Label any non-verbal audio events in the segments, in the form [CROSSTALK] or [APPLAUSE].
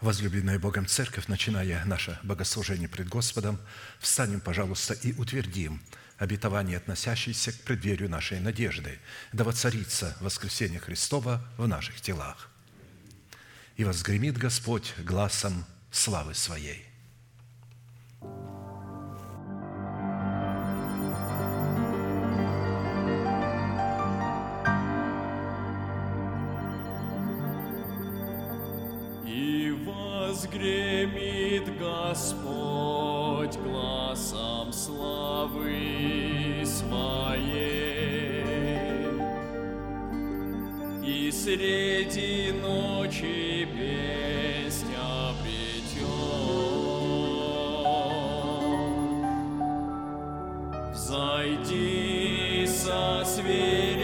Возлюбленная Богом Церковь, начиная наше богослужение пред Господом, встанем, пожалуйста, и утвердим обетование, относящееся к преддверию нашей надежды, да воцарится воскресение Христова в наших телах. И возгремит Господь глазом славы Своей. Взойди со свирелью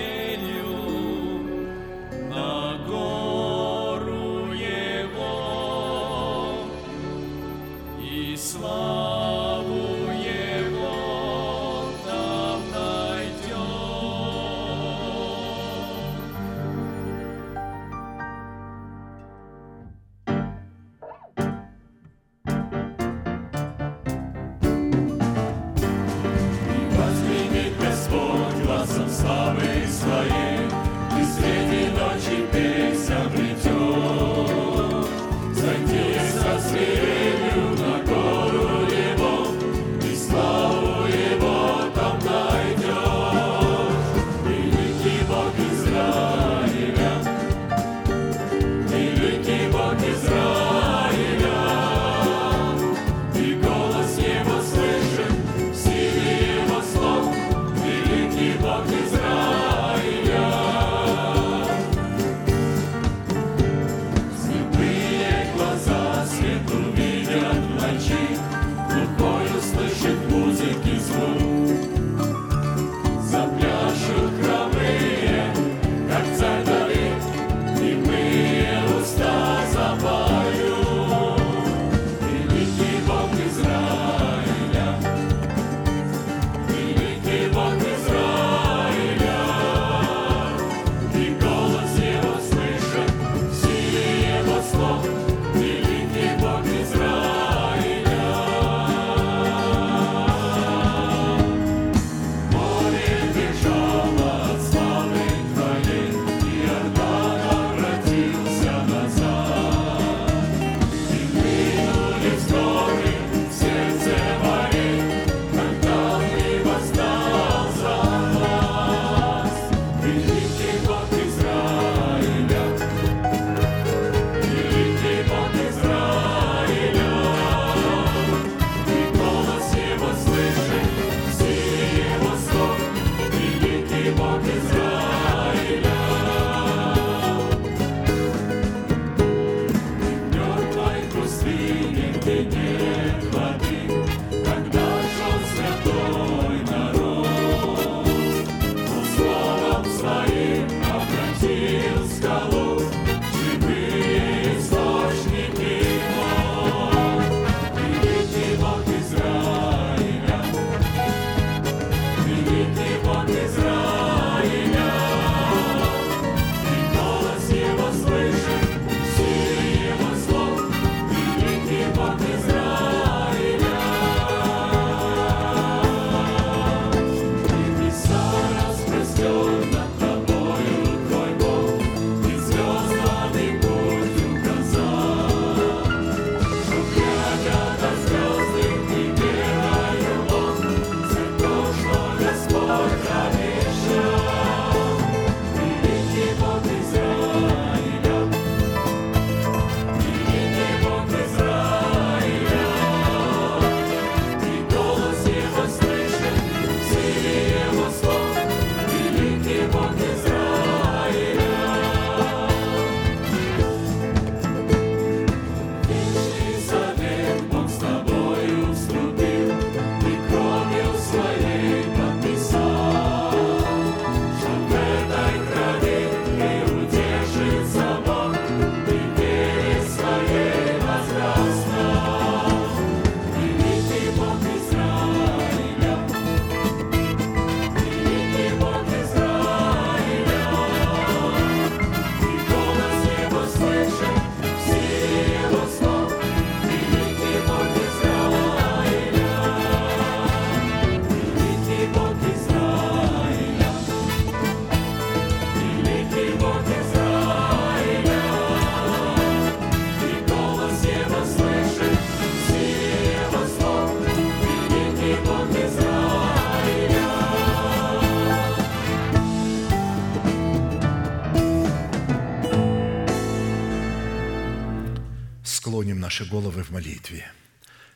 головы в молитве.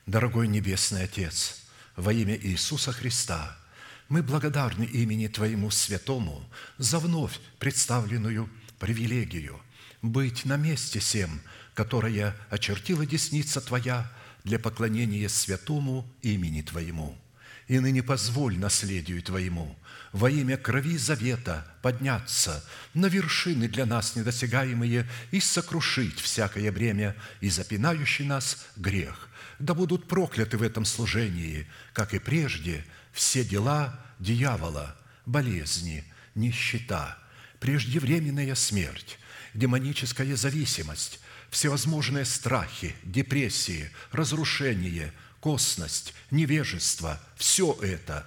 Дорогой Небесный Отец, во имя Иисуса Христа, мы благодарны имени Твоему Святому за вновь представленную привилегию быть на месте всем, которое очертила десница Твоя для поклонения святому имени Твоему. И ныне позволь наследию Твоему во имя крови завета подняться на вершины для нас недосягаемые и сокрушить всякое бремя и запинающий нас грех. Да будут прокляты в этом служении, как и прежде, все дела дьявола, болезни, нищета, преждевременная смерть, демоническая зависимость, всевозможные страхи, депрессии, разрушение, косность, невежество – все это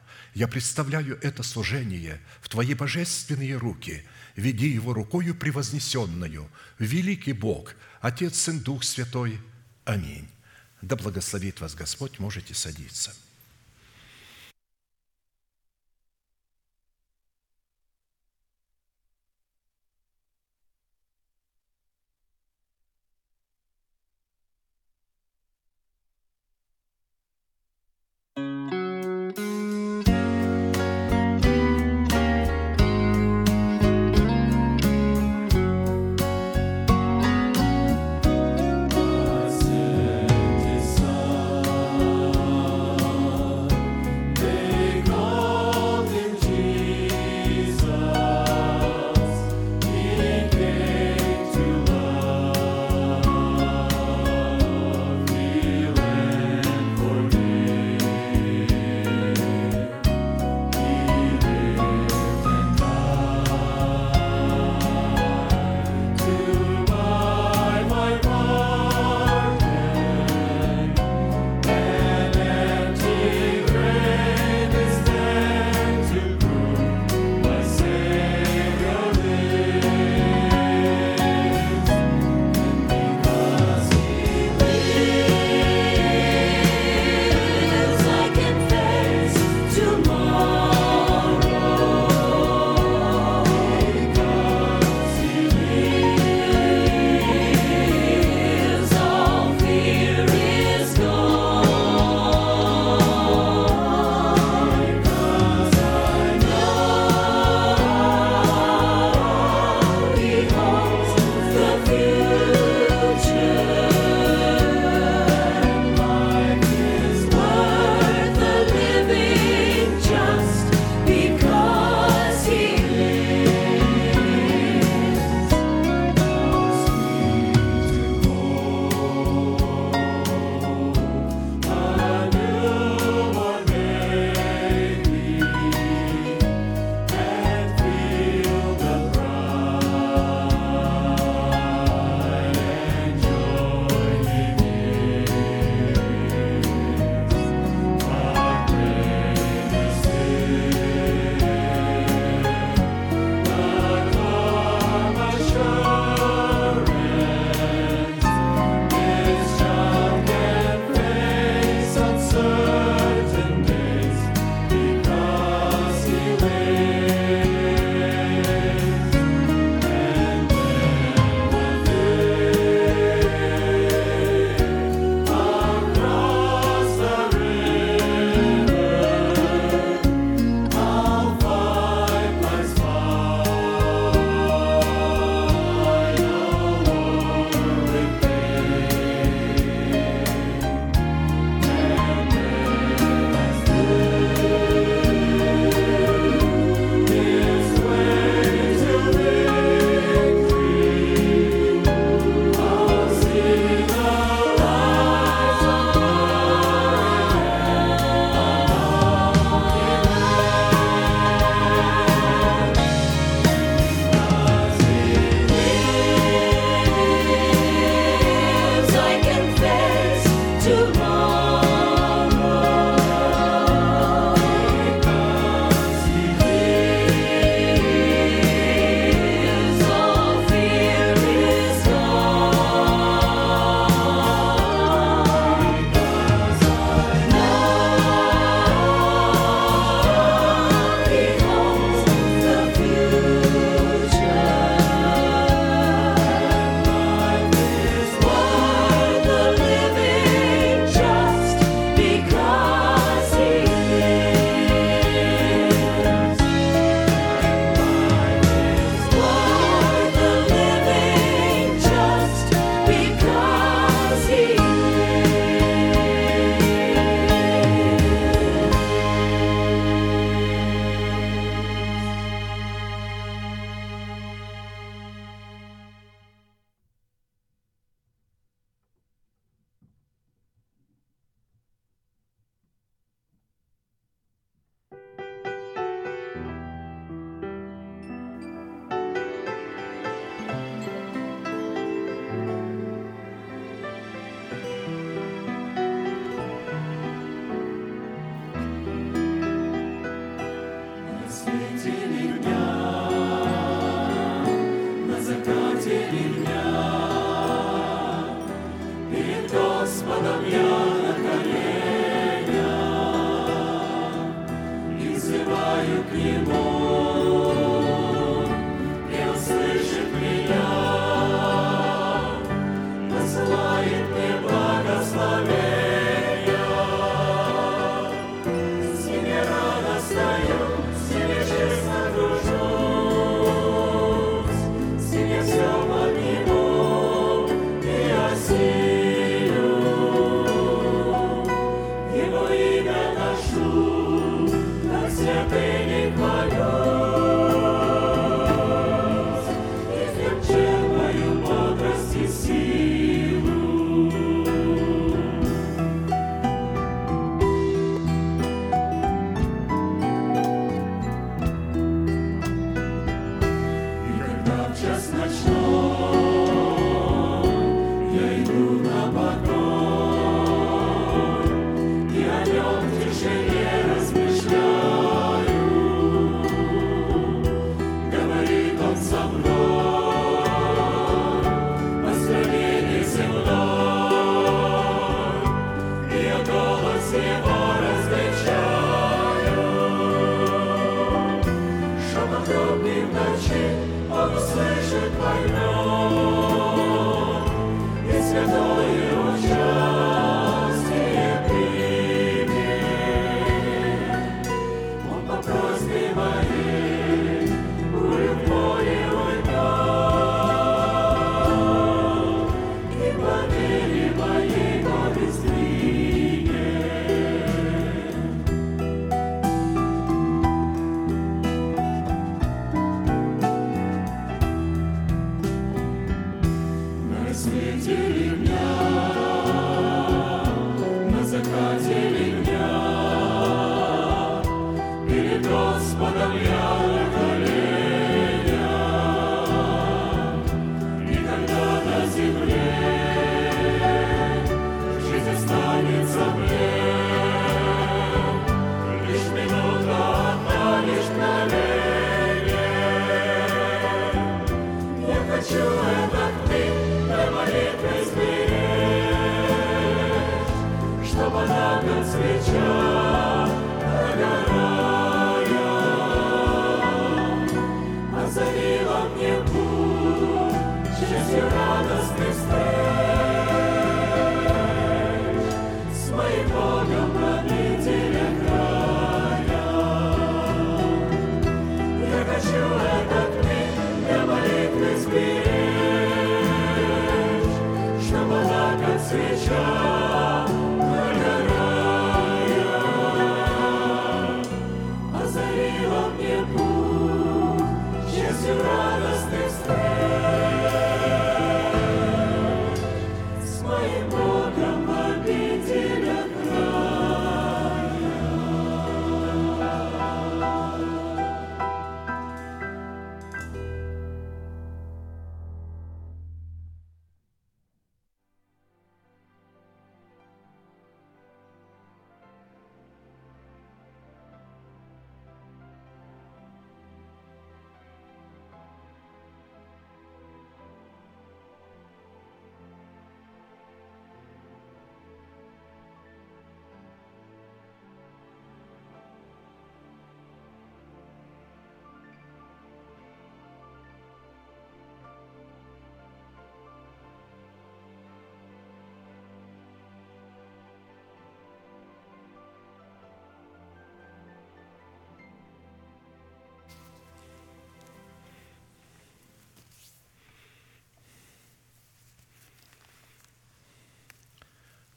Я представляю это служение в Твои божественные руки. Веди его рукою превознесенную. Великий Бог, Отец, Сын, Дух Святой. Аминь. Да благословит вас Господь, можете садиться.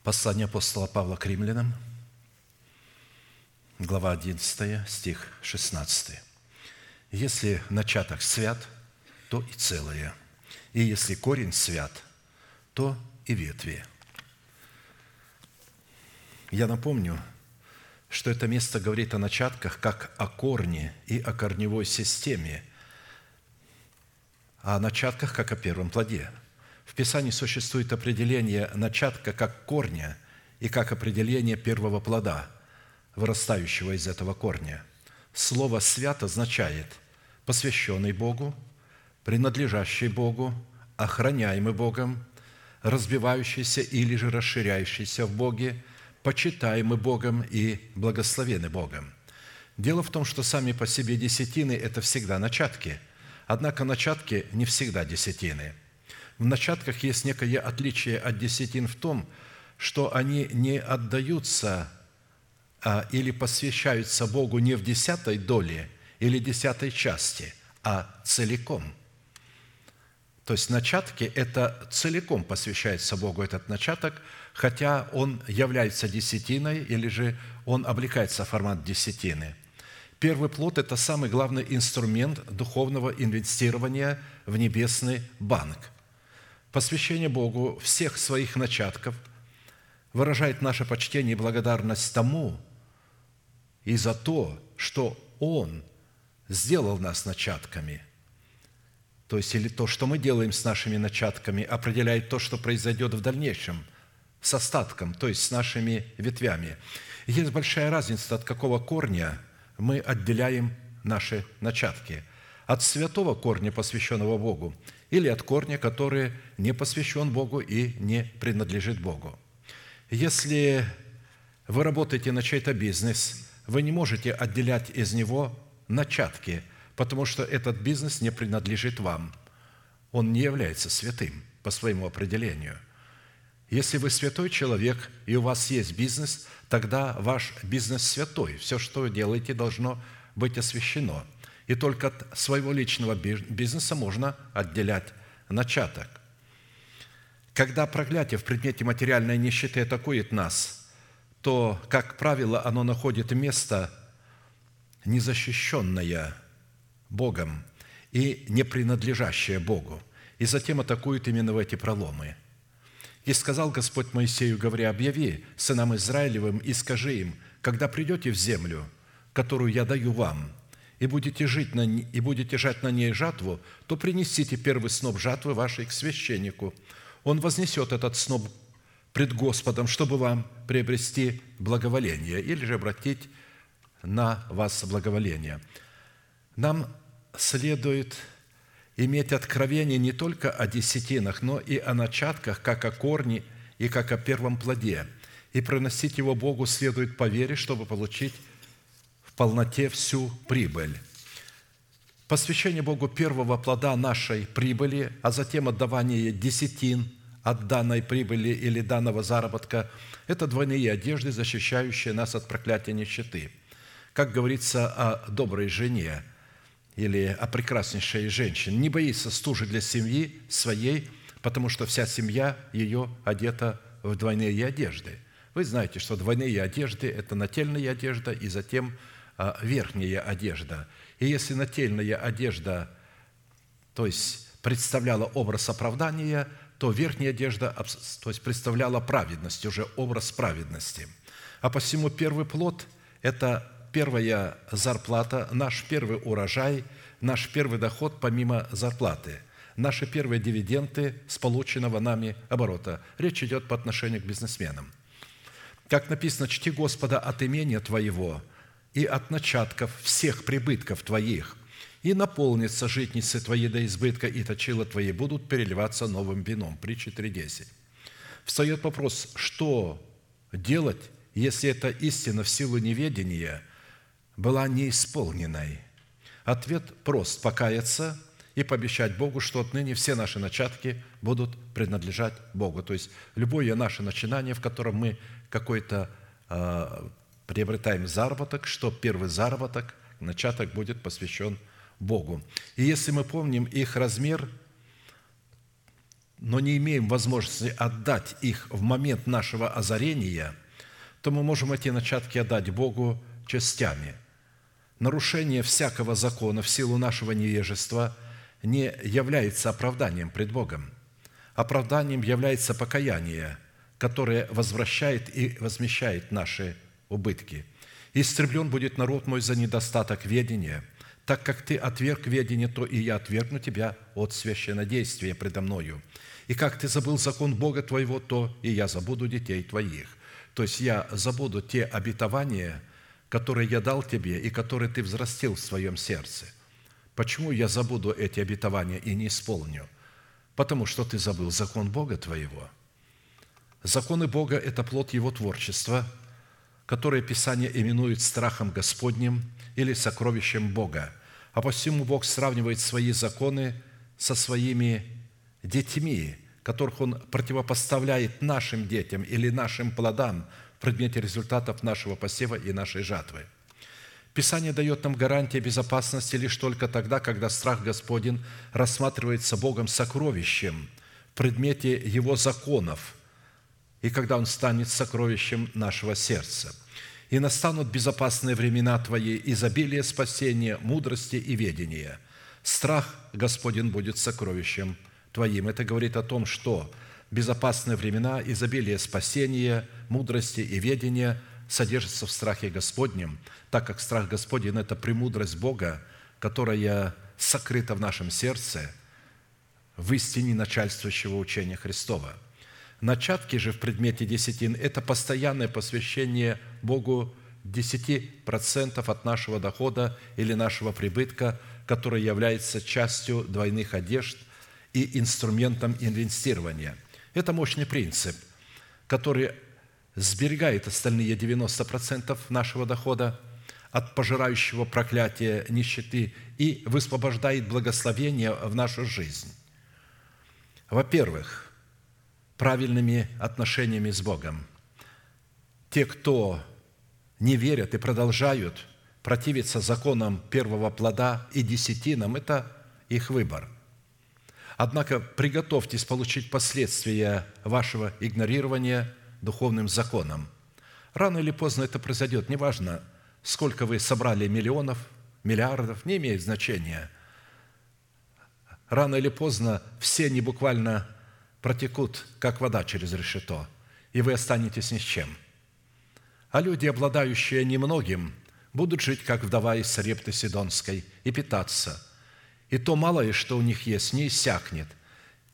Послание апостола Павла к римлянам, глава 11, стих 16. «Если начаток свят, то и целое, и если корень свят, то и ветви». Я напомню, что это место говорит о начатках как о корне и о корневой системе, а о начатках как о первом плоде – в Писании существует определение начатка как корня и как определение первого плода, вырастающего из этого корня. Слово «свят» означает посвященный Богу, принадлежащий Богу, охраняемый Богом, разбивающийся или же расширяющийся в Боге, почитаемый Богом и благословенный Богом. Дело в том, что сами по себе десятины – это всегда начатки, однако начатки не всегда десятины. В начатках есть некое отличие от десятин в том, что они не отдаются а, или посвящаются Богу не в десятой доле или десятой части, а целиком – то есть начатки – это целиком посвящается Богу этот начаток, хотя он является десятиной или же он облекается в формат десятины. Первый плод – это самый главный инструмент духовного инвестирования в небесный банк. Посвящение Богу всех своих начатков выражает наше почтение и благодарность тому и за то, что Он сделал нас начатками – то есть или то, что мы делаем с нашими начатками, определяет то, что произойдет в дальнейшем с остатком, то есть с нашими ветвями. Есть большая разница, от какого корня мы отделяем наши начатки. От святого корня, посвященного Богу, или от корня, который не посвящен Богу и не принадлежит Богу. Если вы работаете на чей-то бизнес, вы не можете отделять из него начатки – потому что этот бизнес не принадлежит вам. Он не является святым по своему определению. Если вы святой человек, и у вас есть бизнес, тогда ваш бизнес святой. Все, что вы делаете, должно быть освящено. И только от своего личного бизнеса можно отделять начаток. Когда проклятие в предмете материальной нищеты атакует нас, то, как правило, оно находит место незащищенное – Богом и не принадлежащее Богу, и затем атакуют именно в эти проломы. И сказал Господь Моисею, говоря, «Объяви сынам Израилевым и скажи им, когда придете в землю, которую я даю вам, и будете, жить на, и будете жать на ней жатву, то принесите первый сноп жатвы вашей к священнику. Он вознесет этот сноп пред Господом, чтобы вам приобрести благоволение или же обратить на вас благоволение. Нам следует иметь откровение не только о десятинах, но и о начатках, как о корне и как о первом плоде. И проносить его Богу следует по вере, чтобы получить полноте всю прибыль. Посвящение Богу первого плода нашей прибыли, а затем отдавание десятин от данной прибыли или данного заработка – это двойные одежды, защищающие нас от проклятия нищеты. Как говорится о доброй жене – или о прекраснейшей женщине, не боится стужи для семьи своей, потому что вся семья ее одета в двойные одежды. Вы знаете, что двойные одежды – это нательная одежда и затем верхняя одежда. И если нательная одежда, то есть представляла образ оправдания, то верхняя одежда то есть представляла праведность, уже образ праведности. А посему первый плод – это первая зарплата, наш первый урожай, наш первый доход помимо зарплаты, наши первые дивиденды с полученного нами оборота. Речь идет по отношению к бизнесменам. Как написано, «Чти Господа от имения Твоего и от начатков всех прибытков Твоих, и наполнится житницы Твои до избытка, и точила Твои будут переливаться новым вином». Притча 3.10. Встает вопрос, что делать, если эта истина в силу неведения – была неисполненной? Ответ прост – покаяться и пообещать Богу, что отныне все наши начатки будут принадлежать Богу. То есть любое наше начинание, в котором мы какой-то э, приобретаем заработок, что первый заработок, начаток будет посвящен Богу. И если мы помним их размер, но не имеем возможности отдать их в момент нашего озарения, то мы можем эти начатки отдать Богу частями – нарушение всякого закона в силу нашего невежества не является оправданием пред Богом. Оправданием является покаяние, которое возвращает и возмещает наши убытки. «Истреблен будет народ мой за недостаток ведения. Так как ты отверг ведение, то и я отвергну тебя от священнодействия предо мною. И как ты забыл закон Бога твоего, то и я забуду детей твоих». То есть я забуду те обетования – которые я дал тебе и которые ты взрастил в своем сердце. Почему я забуду эти обетования и не исполню? Потому что ты забыл закон Бога твоего. Законы Бога – это плод Его творчества, которое Писание именует страхом Господним или сокровищем Бога. А посему Бог сравнивает свои законы со своими детьми, которых Он противопоставляет нашим детям или нашим плодам в предмете результатов нашего посева и нашей жатвы. Писание дает нам гарантии безопасности лишь только тогда, когда страх Господень рассматривается Богом сокровищем в предмете Его законов, и когда Он станет сокровищем нашего сердца. «И настанут безопасные времена Твои, изобилие спасения, мудрости и ведения. Страх Господень будет сокровищем Твоим». Это говорит о том, что безопасные времена, изобилие спасения, мудрости и ведения содержатся в страхе Господнем, так как страх Господень – это премудрость Бога, которая сокрыта в нашем сердце в истине начальствующего учения Христова. Начатки же в предмете десятин – это постоянное посвящение Богу 10% от нашего дохода или нашего прибытка, который является частью двойных одежд и инструментом инвестирования. Это мощный принцип, который сберегает остальные 90% нашего дохода от пожирающего проклятия нищеты и высвобождает благословение в нашу жизнь. Во-первых, правильными отношениями с Богом. Те, кто не верят и продолжают противиться законам первого плода и десятинам, это их выбор. Однако приготовьтесь получить последствия вашего игнорирования – духовным законам. Рано или поздно это произойдет, неважно, сколько вы собрали миллионов, миллиардов, не имеет значения. Рано или поздно все они буквально протекут, как вода через решето, и вы останетесь ни с чем. А люди, обладающие немногим, будут жить, как вдова из Сарепты Сидонской, и питаться. И то малое, что у них есть, не иссякнет.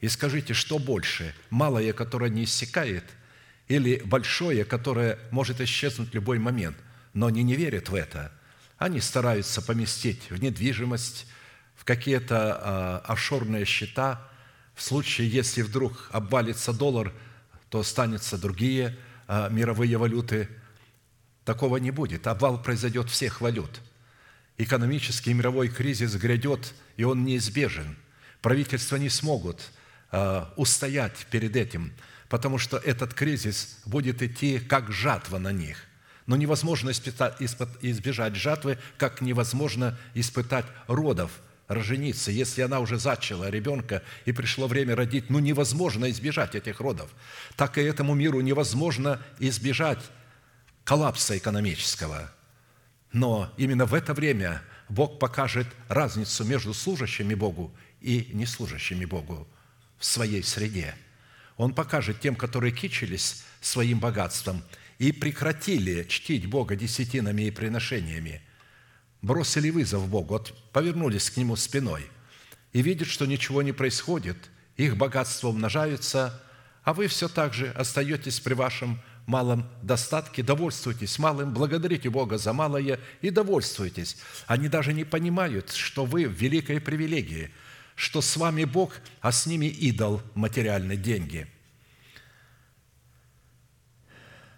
И скажите, что больше, малое, которое не иссякает – или большое, которое может исчезнуть в любой момент, но они не верят в это. Они стараются поместить в недвижимость, в какие-то э, офшорные счета. В случае, если вдруг обвалится доллар, то останутся другие э, мировые валюты. Такого не будет. Обвал произойдет всех валют. Экономический мировой кризис грядет, и он неизбежен. Правительства не смогут э, устоять перед этим – потому что этот кризис будет идти как жатва на них. Но невозможно избежать жатвы, как невозможно испытать родов, роженицы. Если она уже зачала ребенка и пришло время родить, ну невозможно избежать этих родов. Так и этому миру невозможно избежать коллапса экономического. Но именно в это время Бог покажет разницу между служащими Богу и неслужащими Богу в своей среде – он покажет тем, которые кичились своим богатством и прекратили чтить Бога десятинами и приношениями, бросили вызов Богу, вот повернулись к Нему спиной и видят, что ничего не происходит, их богатство умножается, а вы все так же остаетесь при вашем малом достатке, довольствуйтесь малым, благодарите Бога за малое и довольствуйтесь. Они даже не понимают, что вы в великой привилегии – что с вами Бог, а с ними идол материальные деньги.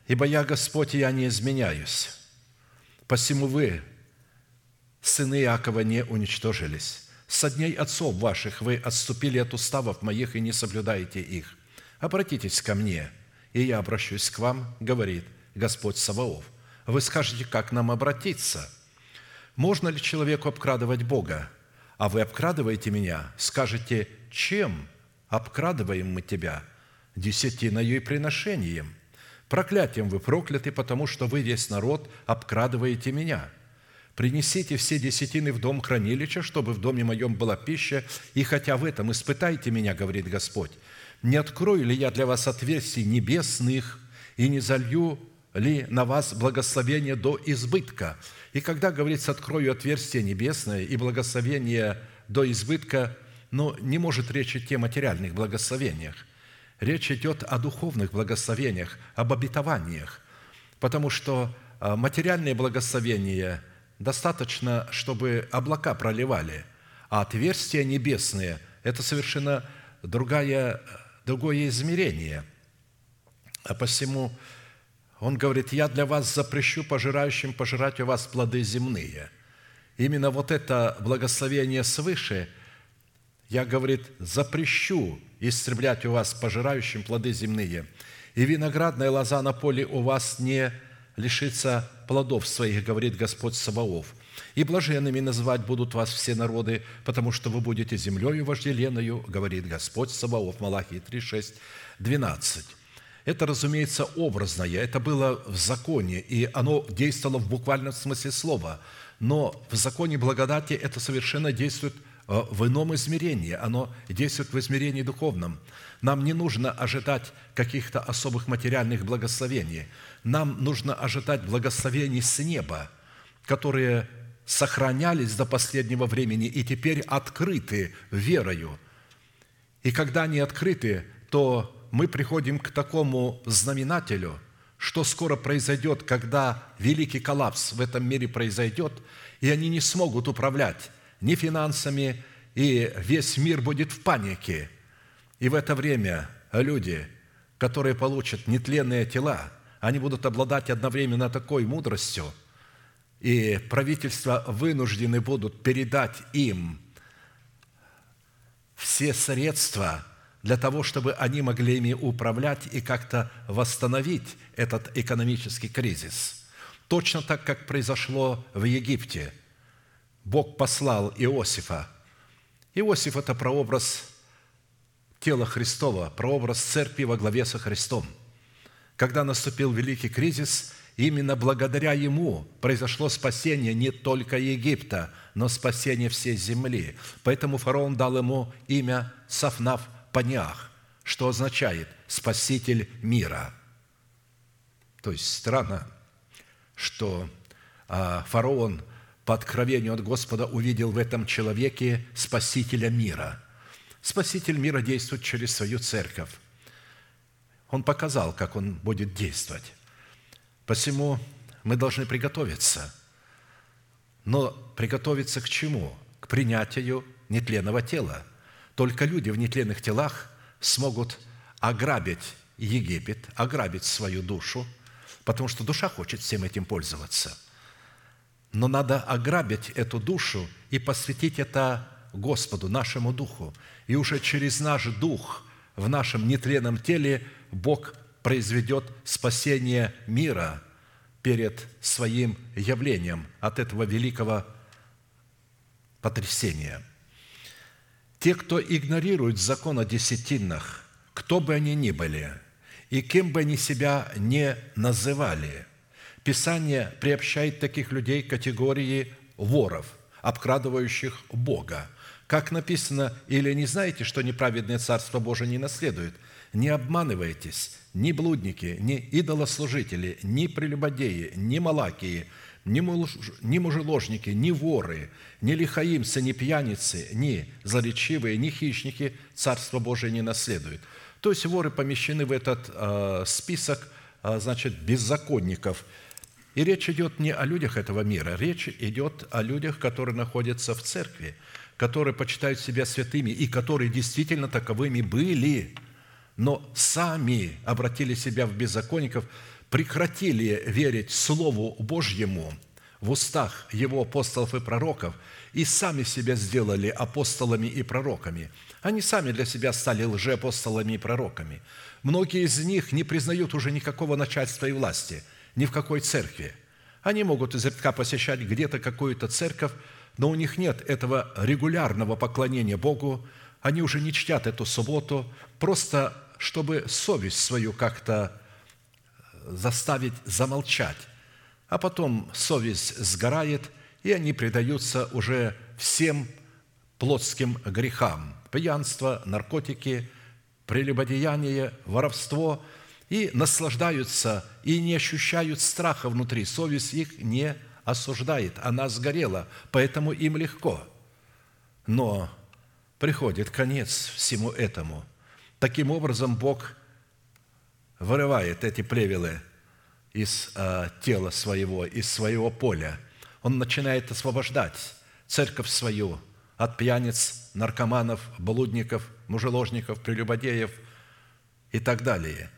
Ибо я Господь, и я не изменяюсь. Посему вы, сыны Иакова, не уничтожились. Со дней отцов ваших вы отступили от уставов моих и не соблюдаете их. Обратитесь ко мне, и я обращусь к вам, говорит Господь Саваоф. Вы скажете, как нам обратиться? Можно ли человеку обкрадывать Бога? а вы обкрадываете меня, скажете, чем обкрадываем мы тебя? Десятиною и приношением. Проклятием вы прокляты, потому что вы, весь народ, обкрадываете меня. Принесите все десятины в дом хранилища, чтобы в доме моем была пища, и хотя в этом испытайте меня, говорит Господь, не открою ли я для вас отверстий небесных и не залью ли на вас благословение до избытка, и когда говорится «открою отверстие небесное» и благословение до избытка, но не может речь идти о материальных благословениях. Речь идет о духовных благословениях, об обетованиях, потому что а, материальные благословения достаточно, чтобы облака проливали, а отверстия небесные – это совершенно другая, другое измерение. А посему он говорит, «Я для вас запрещу пожирающим пожирать у вас плоды земные». Именно вот это благословение свыше – я, говорит, запрещу истреблять у вас пожирающим плоды земные, и виноградная лоза на поле у вас не лишится плодов своих, говорит Господь Саваоф. И блаженными называть будут вас все народы, потому что вы будете землею вожделенную, говорит Господь Саваоф, Малахии 3, 6, 12. Это, разумеется, образное, это было в законе, и оно действовало в буквальном смысле слова. Но в законе благодати это совершенно действует в ином измерении, оно действует в измерении духовном. Нам не нужно ожидать каких-то особых материальных благословений. Нам нужно ожидать благословений с неба, которые сохранялись до последнего времени и теперь открыты верою. И когда они открыты, то мы приходим к такому знаменателю, что скоро произойдет, когда великий коллапс в этом мире произойдет, и они не смогут управлять ни финансами, и весь мир будет в панике. И в это время люди, которые получат нетленные тела, они будут обладать одновременно такой мудростью, и правительства вынуждены будут передать им все средства для того, чтобы они могли ими управлять и как-то восстановить этот экономический кризис. Точно так, как произошло в Египте – Бог послал Иосифа. Иосиф – это прообраз тела Христова, прообраз церкви во главе со Христом. Когда наступил великий кризис, именно благодаря ему произошло спасение не только Египта, но спасение всей земли. Поэтому фараон дал ему имя Сафнав Паниах, что означает «спаситель мира». То есть странно, что а, фараон по откровению от Господа увидел в этом человеке Спасителя мира. Спаситель мира действует через свою церковь. Он показал, как он будет действовать. Посему мы должны приготовиться. Но приготовиться к чему? К принятию нетленного тела. Только люди в нетленных телах смогут ограбить Египет, ограбить свою душу, потому что душа хочет всем этим пользоваться – но надо ограбить эту душу и посвятить это Господу, нашему Духу. И уже через наш Дух в нашем нетленном теле Бог произведет спасение мира перед своим явлением от этого великого потрясения. Те, кто игнорирует закон о десятинах, кто бы они ни были, и кем бы они себя не называли – Писание приобщает таких людей к категории воров, обкрадывающих Бога. Как написано, или не знаете, что неправедное Царство Божие не наследует? Не обманывайтесь, ни блудники, ни идолослужители, ни прелюбодеи, ни малакии, ни, муж, ни мужеложники, ни воры, ни лихаимцы, ни пьяницы, ни злоречивые, ни хищники Царство Божие не наследуют. То есть воры помещены в этот э, список, э, значит, беззаконников – и речь идет не о людях этого мира, речь идет о людях, которые находятся в церкви, которые почитают себя святыми и которые действительно таковыми были, но сами обратили себя в беззаконников, прекратили верить Слову Божьему в устах Его апостолов и пророков и сами себя сделали апостолами и пророками. Они сами для себя стали лжеапостолами и пророками. Многие из них не признают уже никакого начальства и власти – ни в какой церкви. Они могут изредка посещать где-то какую-то церковь, но у них нет этого регулярного поклонения Богу, они уже не чтят эту субботу, просто чтобы совесть свою как-то заставить замолчать. А потом совесть сгорает, и они предаются уже всем плотским грехам. Пьянство, наркотики, прелюбодеяние, воровство – и наслаждаются, и не ощущают страха внутри. Совесть их не осуждает, она сгорела, поэтому им легко. Но приходит конец всему этому. Таким образом, Бог вырывает эти плевелы из э, тела своего, из своего поля. Он начинает освобождать церковь свою от пьяниц, наркоманов, блудников, мужеложников, прелюбодеев и так далее.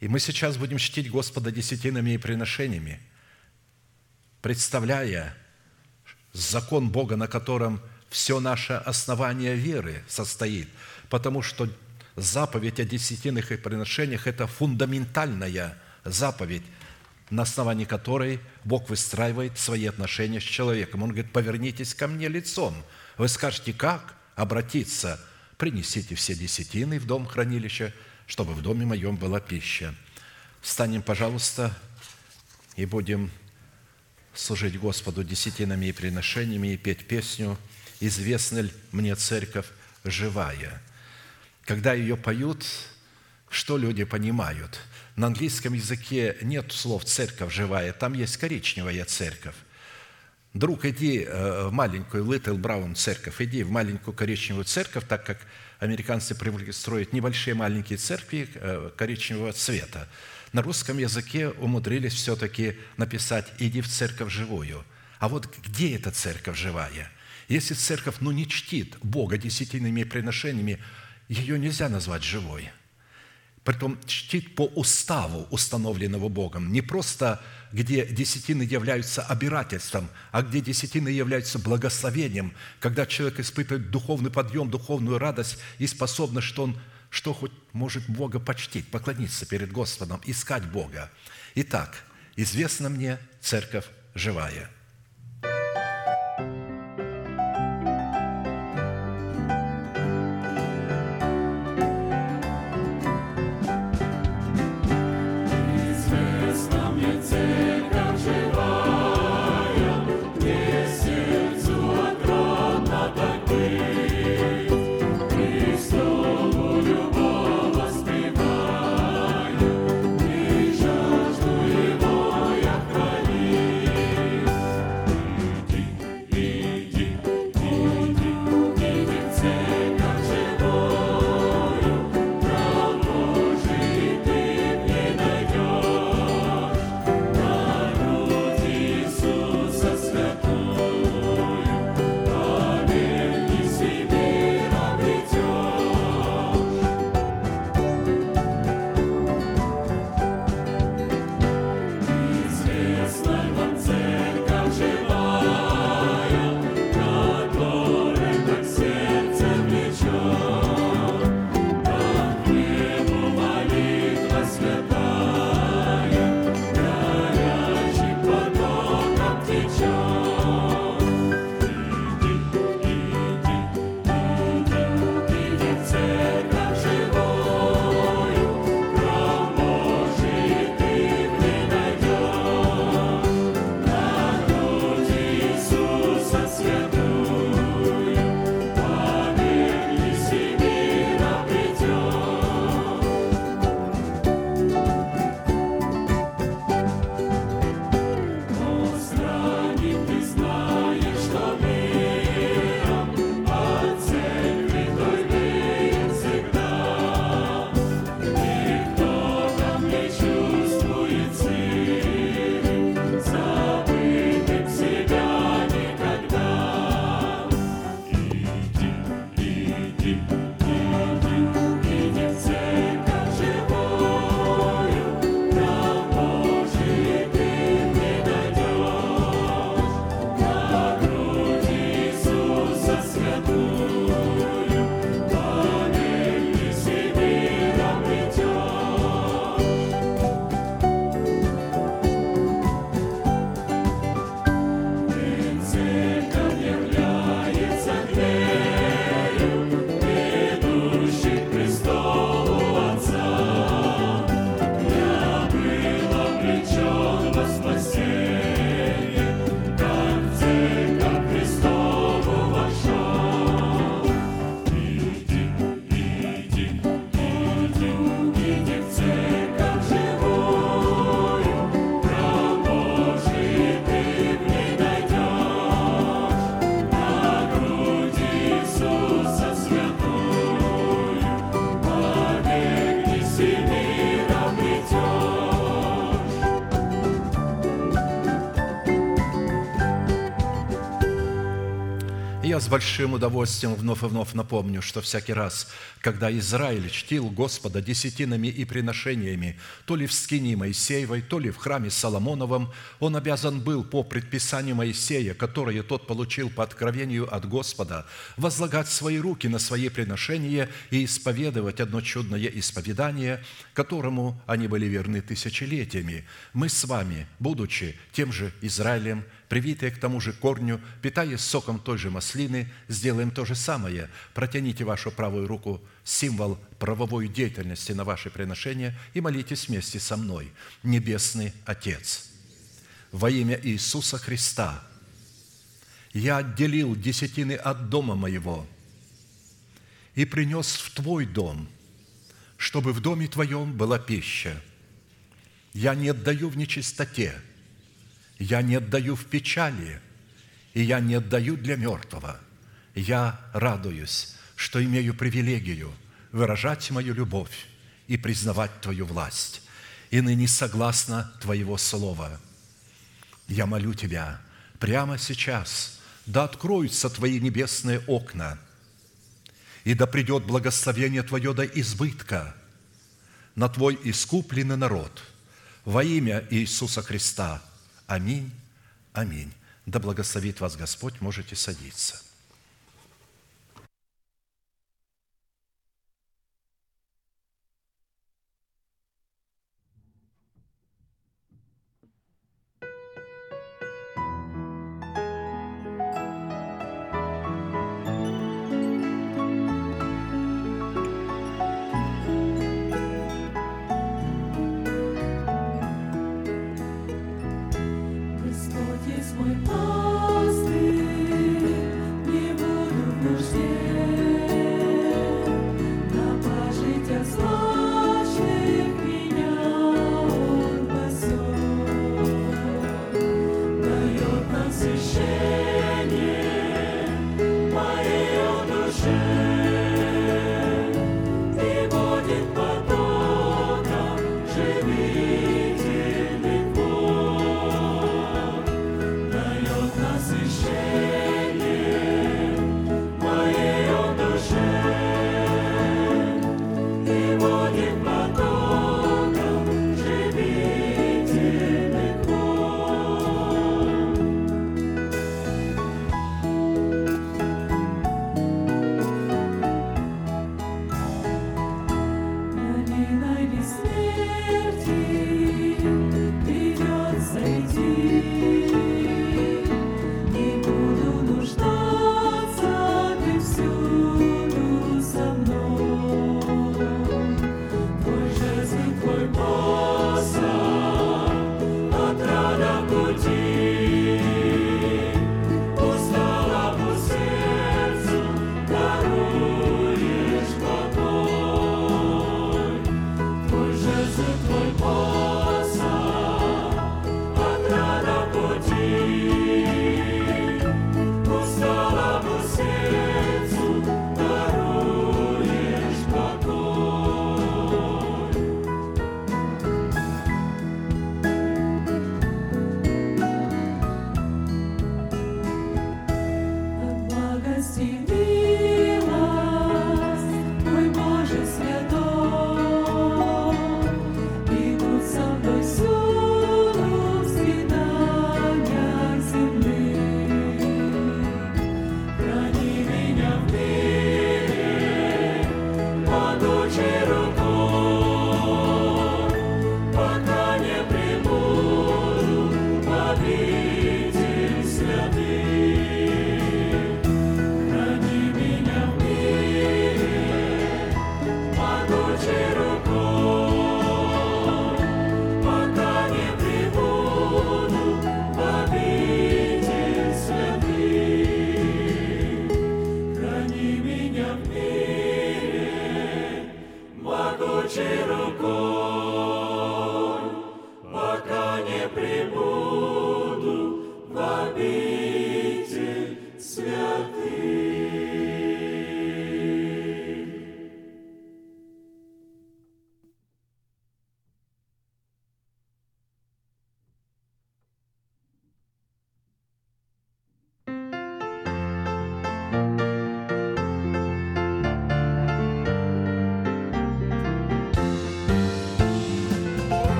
И мы сейчас будем чтить Господа десятинами и приношениями, представляя закон Бога, на котором все наше основание веры состоит, потому что заповедь о десятинных и приношениях – это фундаментальная заповедь, на основании которой Бог выстраивает свои отношения с человеком. Он говорит, повернитесь ко мне лицом. Вы скажете, как обратиться? Принесите все десятины в дом хранилища, чтобы в доме моем была пища. Встанем, пожалуйста, и будем служить Господу десятинами и приношениями и петь песню «Известна ли мне церковь живая?» Когда ее поют, что люди понимают? На английском языке нет слов «церковь живая», там есть коричневая церковь. Друг, иди э, в маленькую Little Brown церковь, иди в маленькую коричневую церковь, так как американцы привыкли строить небольшие маленькие церкви э, коричневого цвета. На русском языке умудрились все-таки написать «иди в церковь живую». А вот где эта церковь живая? Если церковь ну, не чтит Бога десятинными приношениями, ее нельзя назвать живой. Притом чтит по уставу, установленного Богом. Не просто, где десятины являются обирательством, а где десятины являются благословением, когда человек испытывает духовный подъем, духовную радость и способность, что он что хоть может Бога почтить, поклониться перед Господом, искать Бога. Итак, известна мне церковь живая – с большим удовольствием вновь и вновь напомню, что всякий раз, когда Израиль чтил Господа десятинами и приношениями, то ли в скинии Моисеевой, то ли в храме Соломоновом, он обязан был по предписанию Моисея, которое тот получил по откровению от Господа, возлагать свои руки на свои приношения и исповедовать одно чудное исповедание, которому они были верны тысячелетиями. Мы с вами, будучи тем же Израилем, привитые к тому же корню, питаясь соком той же маслины, сделаем то же самое. Протяните вашу правую руку, символ правовой деятельности на ваше приношение, и молитесь вместе со мной. Небесный Отец, во имя Иисуса Христа, я отделил десятины от дома моего и принес в Твой дом, чтобы в доме Твоем была пища. Я не отдаю в нечистоте – я не отдаю в печали, и я не отдаю для мертвого. Я радуюсь, что имею привилегию выражать мою любовь и признавать Твою власть. И ныне согласно Твоего Слова. Я молю Тебя прямо сейчас, да откроются Твои небесные окна, и да придет благословение Твое до избытка на Твой искупленный народ во имя Иисуса Христа – Аминь, аминь. Да благословит вас Господь, можете садиться.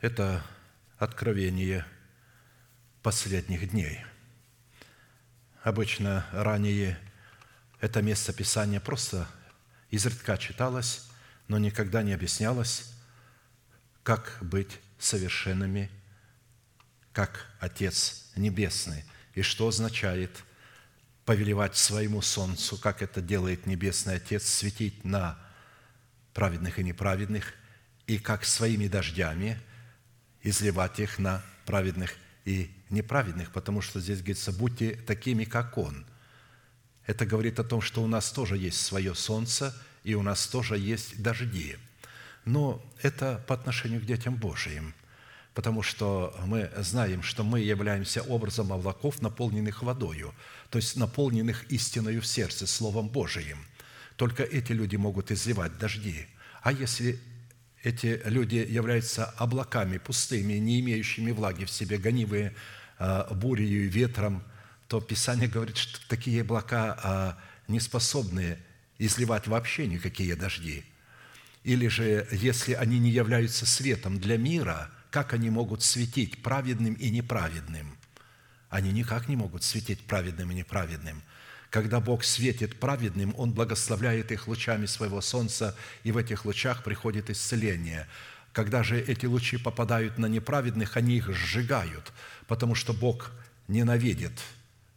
Это откровение последних дней. Обычно ранее это место Писания просто изредка читалось, но никогда не объяснялось, как быть совершенными, как Отец Небесный, и что означает повелевать своему солнцу, как это делает Небесный Отец, светить на праведных и неправедных, и как своими дождями изливать их на праведных и неправедных, потому что здесь говорится, будьте такими, как Он. Это говорит о том, что у нас тоже есть свое солнце, и у нас тоже есть дожди. Но это по отношению к детям Божиим, потому что мы знаем, что мы являемся образом облаков, наполненных водою, то есть наполненных истиною в сердце, Словом Божиим. Только эти люди могут изливать дожди. А если эти люди являются облаками пустыми, не имеющими влаги в себе, гонивые а, бурею и ветром, то Писание говорит, что такие облака а, не способны изливать вообще никакие дожди. Или же, если они не являются светом для мира, как они могут светить праведным и неправедным? Они никак не могут светить праведным и неправедным. Когда Бог светит праведным, Он благословляет их лучами своего солнца, и в этих лучах приходит исцеление. Когда же эти лучи попадают на неправедных, они их сжигают, потому что Бог ненавидит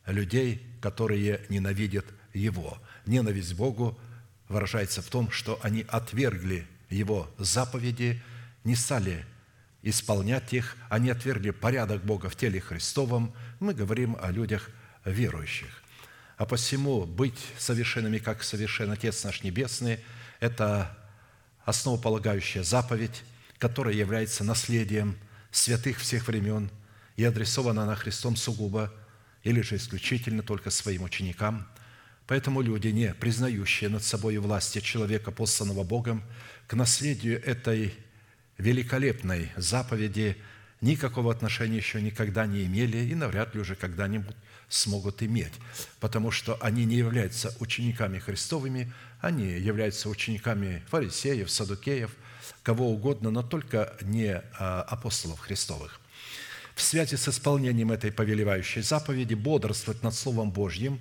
людей, которые ненавидят Его. Ненависть Богу выражается в том, что они отвергли Его заповеди, не стали исполнять их, они отвергли порядок Бога в теле Христовом. Мы говорим о людях верующих. А посему быть совершенными, как совершен Отец наш Небесный, это основополагающая заповедь, которая является наследием святых всех времен и адресована она Христом сугубо или же исключительно только своим ученикам. Поэтому люди, не признающие над собой власти человека, посланного Богом, к наследию этой великолепной заповеди никакого отношения еще никогда не имели и навряд ли уже когда-нибудь смогут иметь, потому что они не являются учениками Христовыми, они являются учениками фарисеев, садукеев, кого угодно, но только не а, апостолов Христовых. В связи с исполнением этой повелевающей заповеди бодрствовать над Словом Божьим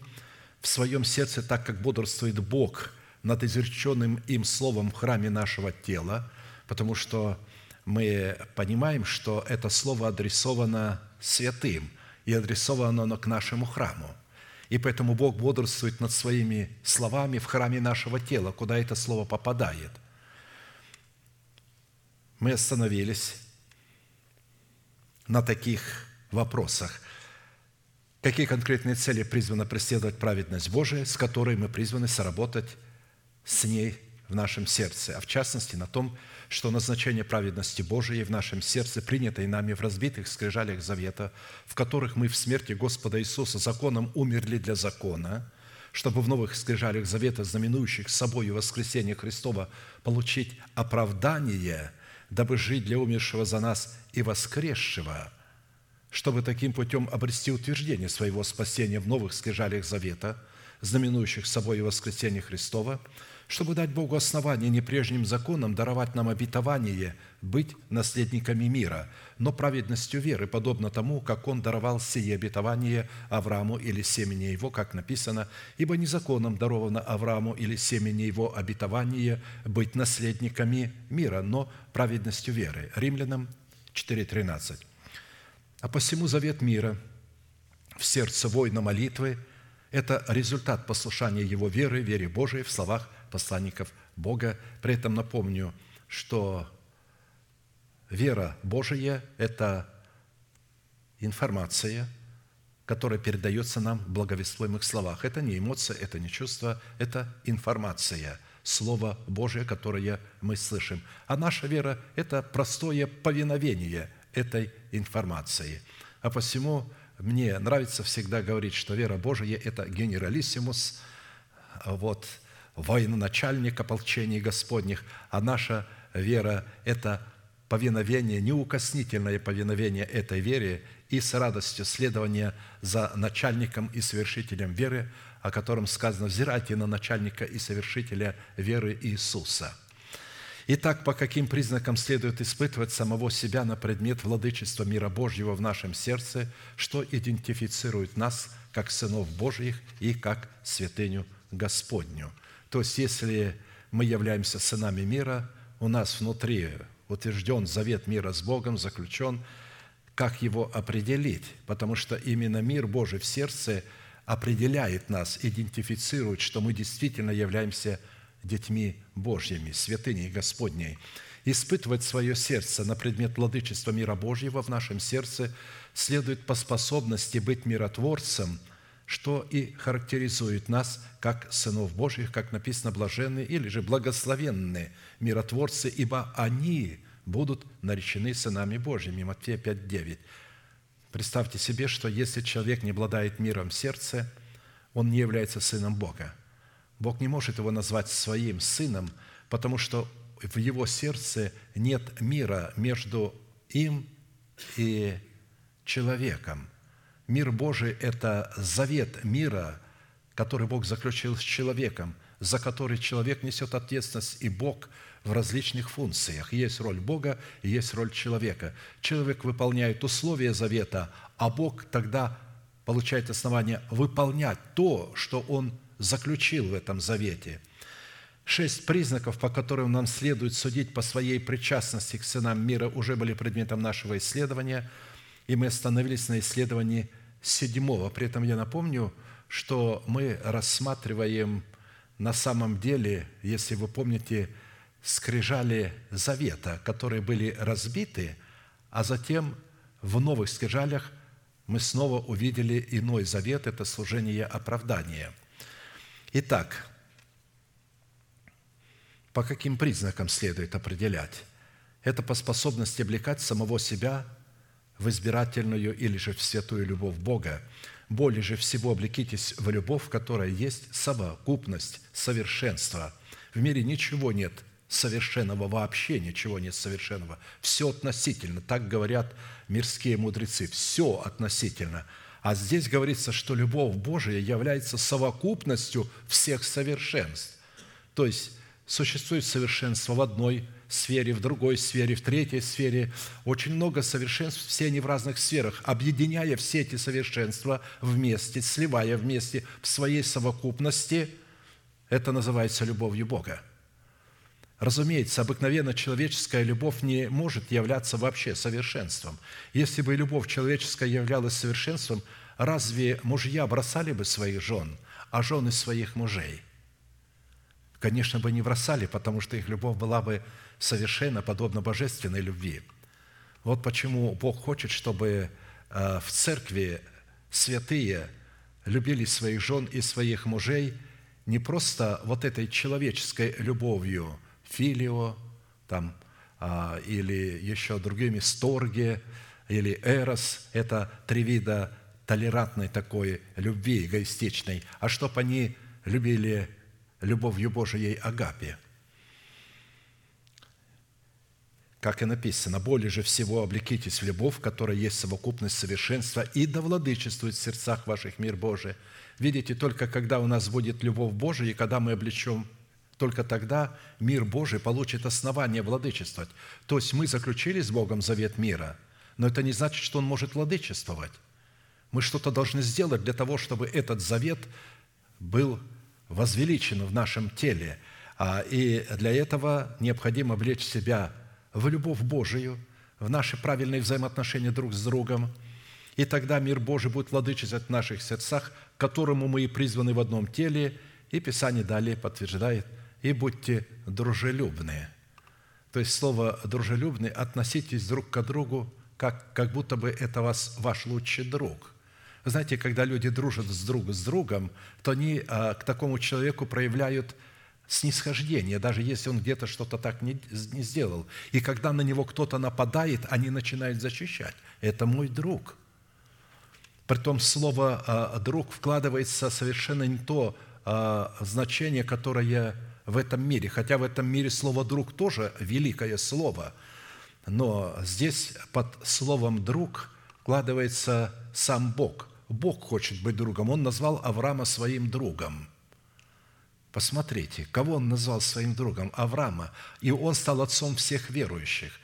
в своем сердце, так как бодрствует Бог над изреченным им Словом в храме нашего тела, потому что мы понимаем, что это Слово адресовано святым – и адресовано оно к нашему храму. И поэтому Бог бодрствует над своими словами в храме нашего тела, куда это слово попадает. Мы остановились на таких вопросах. Какие конкретные цели призвана преследовать праведность Божия, с которой мы призваны соработать с ней в нашем сердце, а в частности на том, что назначение праведности Божией в нашем сердце, принятой нами в разбитых скрижалях завета, в которых мы в смерти Господа Иисуса законом умерли для закона, чтобы в новых скрижалях завета, знаменующих собою воскресение Христова, получить оправдание, дабы жить для умершего за нас и воскресшего, чтобы таким путем обрести утверждение своего спасения в новых скрижалях завета, знаменующих собой воскресение Христова – чтобы дать Богу основание не прежним законом даровать нам обетование быть наследниками мира, но праведностью веры, подобно тому, как Он даровал сие обетование Аврааму или семени его, как написано, «Ибо не законом даровано Аврааму или семени его обетование быть наследниками мира, но праведностью веры». Римлянам 4.13. «А посему завет мира в сердце воина молитвы – это результат послушания его веры, вере Божией в словах посланников Бога. При этом напомню, что вера Божия – это информация, которая передается нам в благовествуемых словах. Это не эмоция, это не чувство, это информация, Слово Божие, которое мы слышим. А наша вера – это простое повиновение этой информации. А посему мне нравится всегда говорить, что вера Божия – это генералиссимус, вот, военачальник ополчений Господних, а наша вера – это повиновение, неукоснительное повиновение этой вере и с радостью следования за начальником и совершителем веры, о котором сказано «взирайте на начальника и совершителя веры Иисуса». Итак, по каким признакам следует испытывать самого себя на предмет владычества мира Божьего в нашем сердце, что идентифицирует нас как сынов Божьих и как святыню Господню. То есть, если мы являемся сынами мира, у нас внутри утвержден завет мира с Богом, заключен, как его определить? Потому что именно мир Божий в сердце определяет нас, идентифицирует, что мы действительно являемся детьми Божьими, святыней Господней. Испытывать свое сердце на предмет владычества мира Божьего в нашем сердце следует по способности быть миротворцем, что и характеризует нас как сынов Божьих, как написано, блаженные или же благословенные миротворцы, ибо они будут наречены сынами Божьими. Матфея 5, 9. Представьте себе, что если человек не обладает миром в сердце, он не является сыном Бога – Бог не может его назвать своим сыном, потому что в его сердце нет мира между им и человеком. Мир Божий – это завет мира, который Бог заключил с человеком, за который человек несет ответственность, и Бог в различных функциях. Есть роль Бога есть роль человека. Человек выполняет условия завета, а Бог тогда получает основание выполнять то, что Он заключил в этом завете. Шесть признаков, по которым нам следует судить по своей причастности к сынам мира, уже были предметом нашего исследования, и мы остановились на исследовании седьмого. При этом я напомню, что мы рассматриваем на самом деле, если вы помните, скрижали завета, которые были разбиты, а затем в новых скрижалях мы снова увидели иной завет – это служение оправдания – Итак, по каким признакам следует определять? Это по способности облекать самого себя в избирательную или же в святую любовь Бога. Более же всего облекитесь в любовь, которая есть совокупность совершенства. В мире ничего нет совершенного, вообще ничего нет совершенного. Все относительно, так говорят мирские мудрецы, все относительно – а здесь говорится, что любовь Божия является совокупностью всех совершенств. То есть существует совершенство в одной сфере, в другой сфере, в третьей сфере. Очень много совершенств, все они в разных сферах. Объединяя все эти совершенства вместе, сливая вместе в своей совокупности, это называется любовью Бога. Разумеется, обыкновенно человеческая любовь не может являться вообще совершенством. Если бы любовь человеческая являлась совершенством, разве мужья бросали бы своих жен, а жены своих мужей? Конечно бы не бросали, потому что их любовь была бы совершенно подобна божественной любви. Вот почему Бог хочет, чтобы э, в церкви святые любили своих жен и своих мужей не просто вот этой человеческой любовью – филио, там, а, или еще другими сторге, или эрос – это три вида толерантной такой любви, эгоистичной, а чтоб они любили любовью Божией Агапе. Как и написано, «Более же всего облекитесь в любовь, которая есть совокупность совершенства, и да владычествует в сердцах ваших мир Божий». Видите, только когда у нас будет любовь Божия, и когда мы облечем только тогда мир Божий получит основание владычествовать. То есть мы заключили с Богом завет мира, но это не значит, что Он может владычествовать. Мы что-то должны сделать для того, чтобы этот завет был возвеличен в нашем теле. А, и для этого необходимо облечь себя в любовь Божию, в наши правильные взаимоотношения друг с другом. И тогда мир Божий будет владычествовать в наших сердцах, которому мы и призваны в одном теле. И Писание далее подтверждает – и будьте дружелюбны. То есть слово «дружелюбный» относитесь друг к другу, как, как будто бы это вас, ваш лучший друг. Знаете, когда люди дружат с друг с другом, то они а, к такому человеку проявляют снисхождение, даже если он где-то что-то так не, не сделал. И когда на него кто-то нападает, они начинают защищать. Это мой друг. Притом слово а, «друг» вкладывается совершенно не то а, значение, которое в этом мире. Хотя в этом мире слово «друг» тоже великое слово. Но здесь под словом «друг» вкладывается сам Бог. Бог хочет быть другом. Он назвал Авраама своим другом – Посмотрите, кого он назвал своим другом? Авраама. И он стал отцом всех верующих.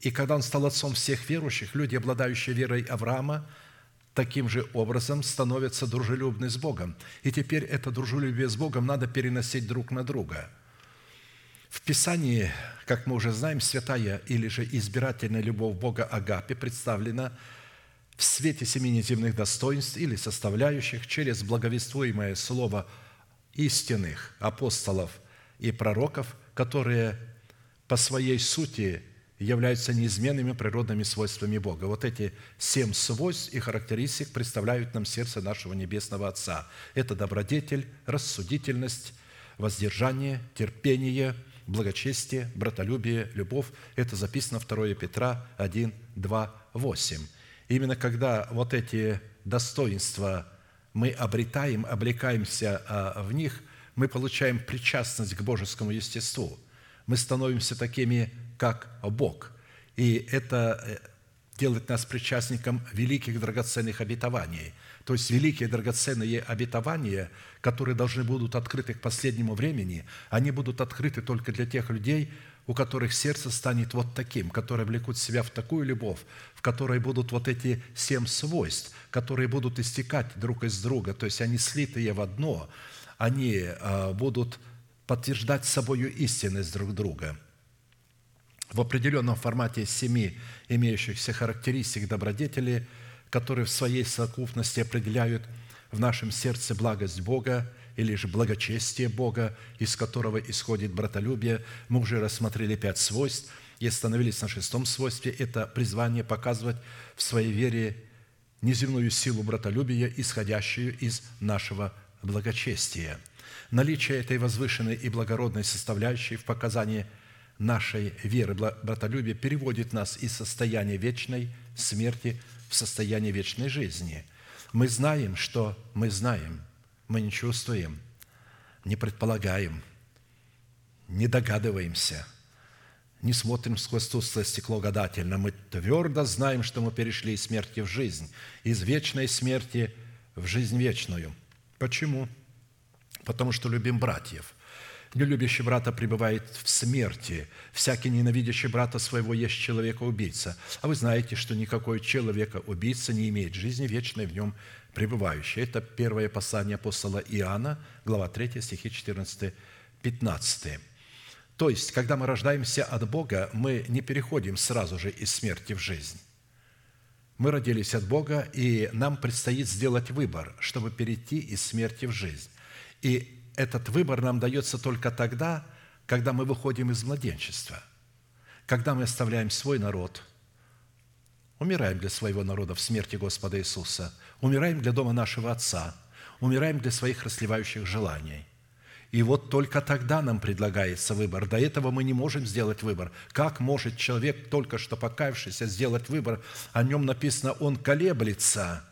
И когда он стал отцом всех верующих, люди, обладающие верой Авраама, таким же образом становятся дружелюбны с Богом. И теперь это дружелюбие с Богом надо переносить друг на друга. В Писании, как мы уже знаем, святая или же избирательная любовь Бога Агапи представлена в свете семи неземных достоинств или составляющих через благовествуемое слово – истинных апостолов и пророков, которые по своей сути являются неизменными природными свойствами Бога. Вот эти семь свойств и характеристик представляют нам сердце нашего Небесного Отца. Это добродетель, рассудительность, воздержание, терпение, благочестие, братолюбие, любовь. Это записано 2 Петра 1, 2, 8. Именно когда вот эти достоинства мы обретаем, облекаемся а, в них, мы получаем причастность к божескому естеству. Мы становимся такими, как Бог. И это э, делает нас причастником великих драгоценных обетований. То есть великие драгоценные обетования, которые должны будут открыты к последнему времени, они будут открыты только для тех людей, у которых сердце станет вот таким, которые влекут себя в такую любовь, в которой будут вот эти семь свойств, которые будут истекать друг из друга, то есть они слитые в одно, они а, будут подтверждать собою истинность друг друга. В определенном формате семи имеющихся характеристик добродетели, которые в своей совокупности определяют в нашем сердце благость Бога – или же благочестие Бога, из которого исходит братолюбие. Мы уже рассмотрели пять свойств и остановились на шестом свойстве. Это призвание показывать в своей вере неземную силу братолюбия, исходящую из нашего благочестия. Наличие этой возвышенной и благородной составляющей в показании нашей веры братолюбия переводит нас из состояния вечной смерти в состояние вечной жизни. Мы знаем, что мы знаем – мы не чувствуем, не предполагаем, не догадываемся, не смотрим сквозь тусклое стекло гадательно. Мы твердо знаем, что мы перешли из смерти в жизнь, из вечной смерти в жизнь вечную. Почему? Потому что любим братьев. Нелюбящий брата пребывает в смерти. Всякий ненавидящий брата своего есть человека-убийца. А вы знаете, что никакой человека-убийца не имеет жизни вечной в нем пребывающий. Это первое послание апостола Иоанна, глава 3, стихи 14, 15. То есть, когда мы рождаемся от Бога, мы не переходим сразу же из смерти в жизнь. Мы родились от Бога, и нам предстоит сделать выбор, чтобы перейти из смерти в жизнь. И этот выбор нам дается только тогда, когда мы выходим из младенчества, когда мы оставляем свой народ, умираем для своего народа в смерти Господа Иисуса – умираем для дома нашего Отца, умираем для своих расливающих желаний. И вот только тогда нам предлагается выбор. До этого мы не можем сделать выбор. Как может человек, только что покаявшийся, сделать выбор? О нем написано, он колеблется,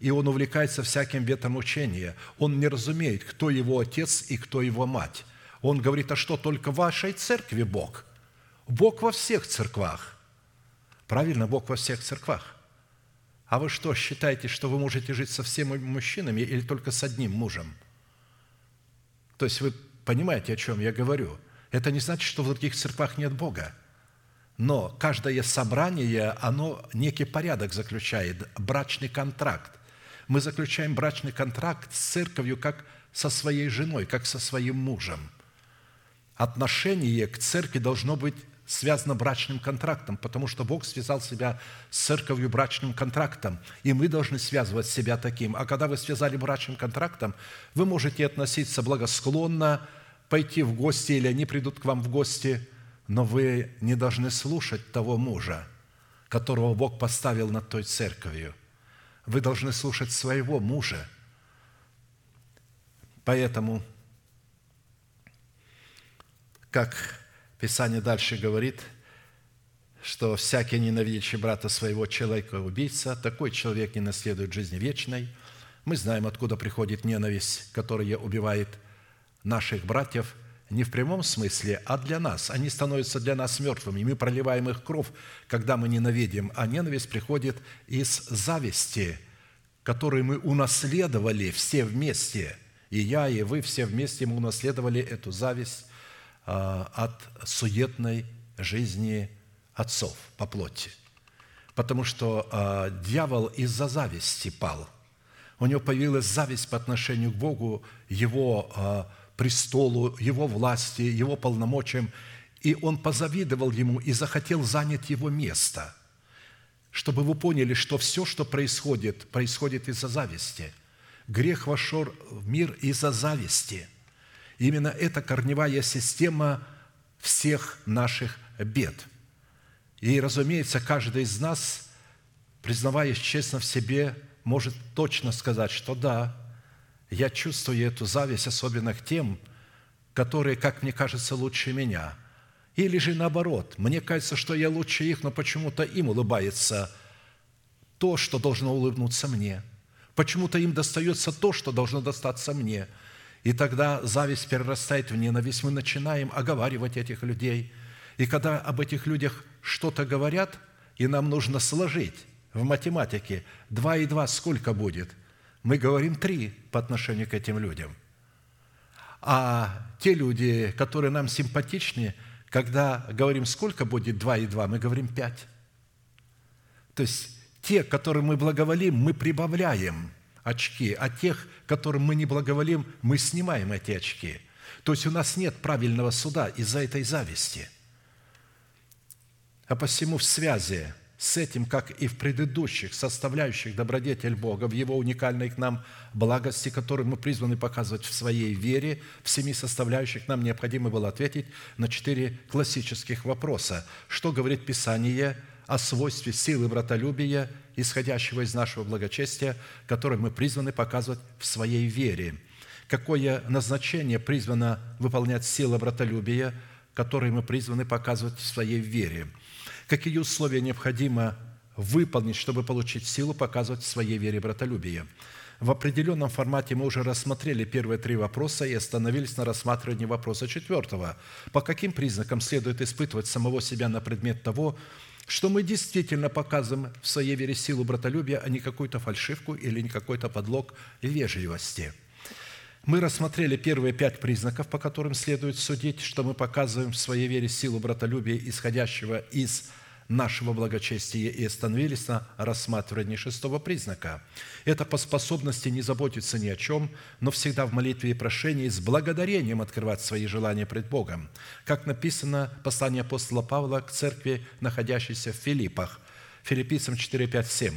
и он увлекается всяким ветром учения. Он не разумеет, кто его отец и кто его мать. Он говорит, а что, только в вашей церкви Бог? Бог во всех церквах. Правильно, Бог во всех церквах. А вы что, считаете, что вы можете жить со всеми мужчинами или только с одним мужем? То есть вы понимаете, о чем я говорю? Это не значит, что в других церквах нет Бога. Но каждое собрание, оно некий порядок заключает, брачный контракт. Мы заключаем брачный контракт с церковью как со своей женой, как со своим мужем. Отношение к церкви должно быть связано брачным контрактом, потому что Бог связал себя с церковью брачным контрактом, и мы должны связывать себя таким. А когда вы связали брачным контрактом, вы можете относиться благосклонно, пойти в гости, или они придут к вам в гости, но вы не должны слушать того мужа, которого Бог поставил над той церковью. Вы должны слушать своего мужа. Поэтому как Писание дальше говорит, что всякий ненавидящий брата своего человека убийца, такой человек не наследует жизни вечной. Мы знаем, откуда приходит ненависть, которая убивает наших братьев не в прямом смысле, а для нас. Они становятся для нас мертвыми. Мы проливаем их кровь, когда мы ненавидим. А ненависть приходит из зависти, которую мы унаследовали все вместе. И я, и вы все вместе мы унаследовали эту зависть от суетной жизни отцов по плоти. Потому что а, дьявол из-за зависти пал. У него появилась зависть по отношению к Богу, его а, престолу, его власти, его полномочиям, и он позавидовал ему и захотел занять его место, чтобы вы поняли, что все, что происходит, происходит из-за зависти. Грех вошел в мир из-за зависти. Именно это корневая система всех наших бед. И, разумеется, каждый из нас, признаваясь честно в себе, может точно сказать, что да, я чувствую эту зависть, особенно к тем, которые, как мне кажется, лучше меня. Или же наоборот, мне кажется, что я лучше их, но почему-то им улыбается то, что должно улыбнуться мне. Почему-то им достается то, что должно достаться мне. И тогда зависть перерастает в ненависть. Мы начинаем оговаривать этих людей. И когда об этих людях что-то говорят, и нам нужно сложить в математике, два и два сколько будет – мы говорим три по отношению к этим людям. А те люди, которые нам симпатичны, когда говорим, сколько будет два и два, мы говорим пять. То есть те, которым мы благоволим, мы прибавляем очки, а тех, которым мы не благоволим, мы снимаем эти очки. То есть у нас нет правильного суда из-за этой зависти. А посему в связи с этим, как и в предыдущих составляющих добродетель Бога, в Его уникальной к нам благости, которую мы призваны показывать в своей вере, в семи составляющих нам необходимо было ответить на четыре классических вопроса. Что говорит Писание о свойстве силы братолюбия, исходящего из нашего благочестия, которое мы призваны показывать в своей вере? Какое назначение призвано выполнять сила братолюбия, которое мы призваны показывать в своей вере – Какие условия необходимо выполнить, чтобы получить силу показывать в своей вере братолюбие? В определенном формате мы уже рассмотрели первые три вопроса и остановились на рассматривании вопроса четвертого. По каким признакам следует испытывать самого себя на предмет того, что мы действительно показываем в своей вере силу братолюбия, а не какую-то фальшивку или не какой-то подлог вежливости – мы рассмотрели первые пять признаков, по которым следует судить, что мы показываем в своей вере силу братолюбия, исходящего из нашего благочестия, и остановились на рассматривании шестого признака. Это по способности не заботиться ни о чем, но всегда в молитве и прошении с благодарением открывать свои желания пред Богом. Как написано в послании апостола Павла к церкви, находящейся в Филиппах, Филиппийцам 4, 5, 7.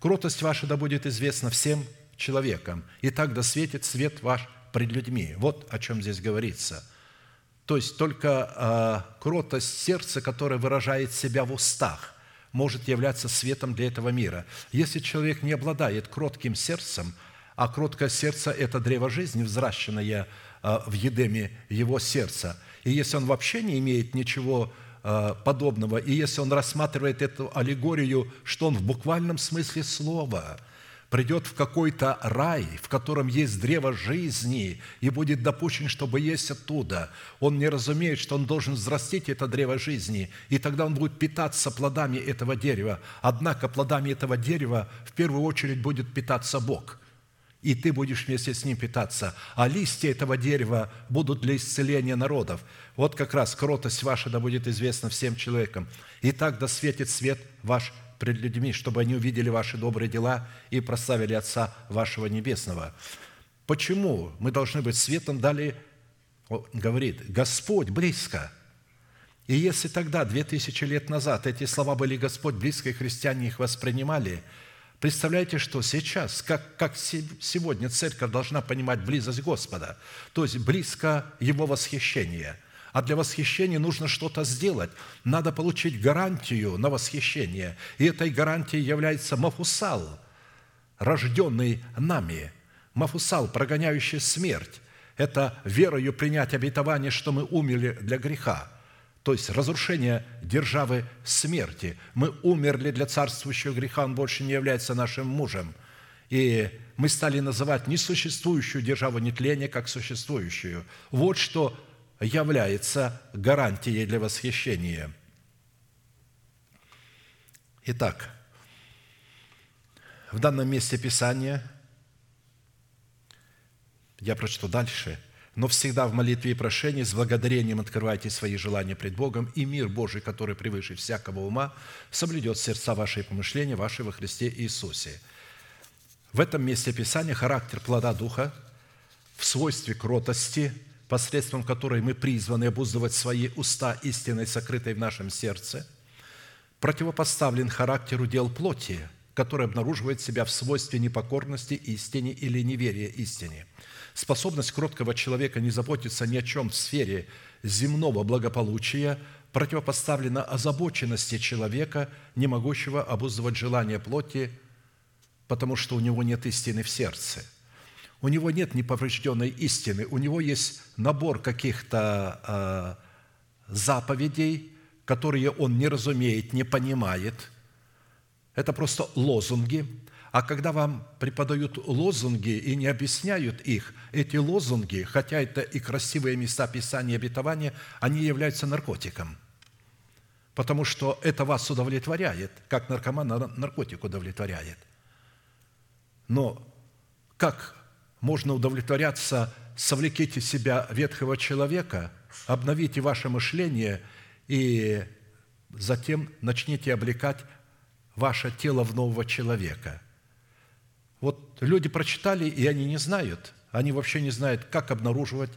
«Кротость ваша да будет известна всем, человеком, и так да светит свет ваш пред людьми». Вот о чем здесь говорится. То есть только э, кротость сердца, которая выражает себя в устах, может являться светом для этого мира. Если человек не обладает кротким сердцем, а кроткое сердце – это древо жизни, взращенное э, в едеме его сердца, и если он вообще не имеет ничего э, подобного, и если он рассматривает эту аллегорию, что он в буквальном смысле слова – придет в какой-то рай, в котором есть древо жизни, и будет допущен, чтобы есть оттуда. Он не разумеет, что он должен взрастить это древо жизни, и тогда он будет питаться плодами этого дерева. Однако плодами этого дерева в первую очередь будет питаться Бог – и ты будешь вместе с ним питаться. А листья этого дерева будут для исцеления народов. Вот как раз кротость ваша да будет известна всем человекам. И так да светит свет ваш пред людьми, чтобы они увидели ваши добрые дела и прославили Отца вашего Небесного. Почему мы должны быть светом? Далее говорит, Господь близко. И если тогда, две тысячи лет назад, эти слова были «Господь близко», и христиане их воспринимали, представляете, что сейчас, как, как сегодня церковь должна понимать близость Господа, то есть близко Его восхищение – а для восхищения нужно что-то сделать. Надо получить гарантию на восхищение. И этой гарантией является Мафусал, рожденный нами. Мафусал, прогоняющий смерть. Это верою принять обетование, что мы умерли для греха, то есть разрушение державы смерти. Мы умерли для царствующего греха, он больше не является нашим мужем. И мы стали называть несуществующую державу нетления как существующую. Вот что является гарантией для восхищения. Итак, в данном месте Писания, я прочту дальше, но всегда в молитве и прошении с благодарением открывайте свои желания пред Богом, и мир Божий, который превыше всякого ума, соблюдет сердца ваши и помышления ваши во Христе Иисусе. В этом месте Писания характер плода Духа в свойстве кротости – посредством которой мы призваны обуздывать свои уста истиной, сокрытой в нашем сердце, противопоставлен характеру дел плоти, который обнаруживает себя в свойстве непокорности истине или неверия истине. Способность кроткого человека не заботиться ни о чем в сфере земного благополучия противопоставлена озабоченности человека, не могущего обуздывать желания плоти, потому что у него нет истины в сердце – у него нет неповрежденной истины, у него есть набор каких-то э, заповедей, которые он не разумеет, не понимает. Это просто лозунги. А когда вам преподают лозунги и не объясняют их, эти лозунги, хотя это и красивые места Писания и обетования, они являются наркотиком. Потому что это вас удовлетворяет, как наркоман наркотик удовлетворяет. Но как можно удовлетворяться, совлеките себя ветхого человека, обновите ваше мышление и затем начните облекать ваше тело в нового человека. Вот люди прочитали, и они не знают, они вообще не знают, как обнаруживать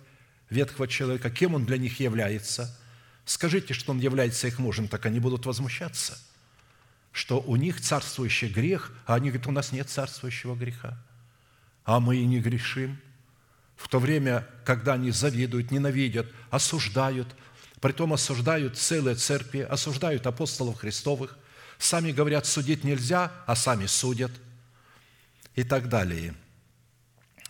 ветхого человека, кем он для них является. Скажите, что он является их мужем, так они будут возмущаться, что у них царствующий грех, а они говорят, у нас нет царствующего греха а мы и не грешим. В то время, когда они завидуют, ненавидят, осуждают, притом осуждают целые церкви, осуждают апостолов Христовых, сами говорят, судить нельзя, а сами судят и так далее.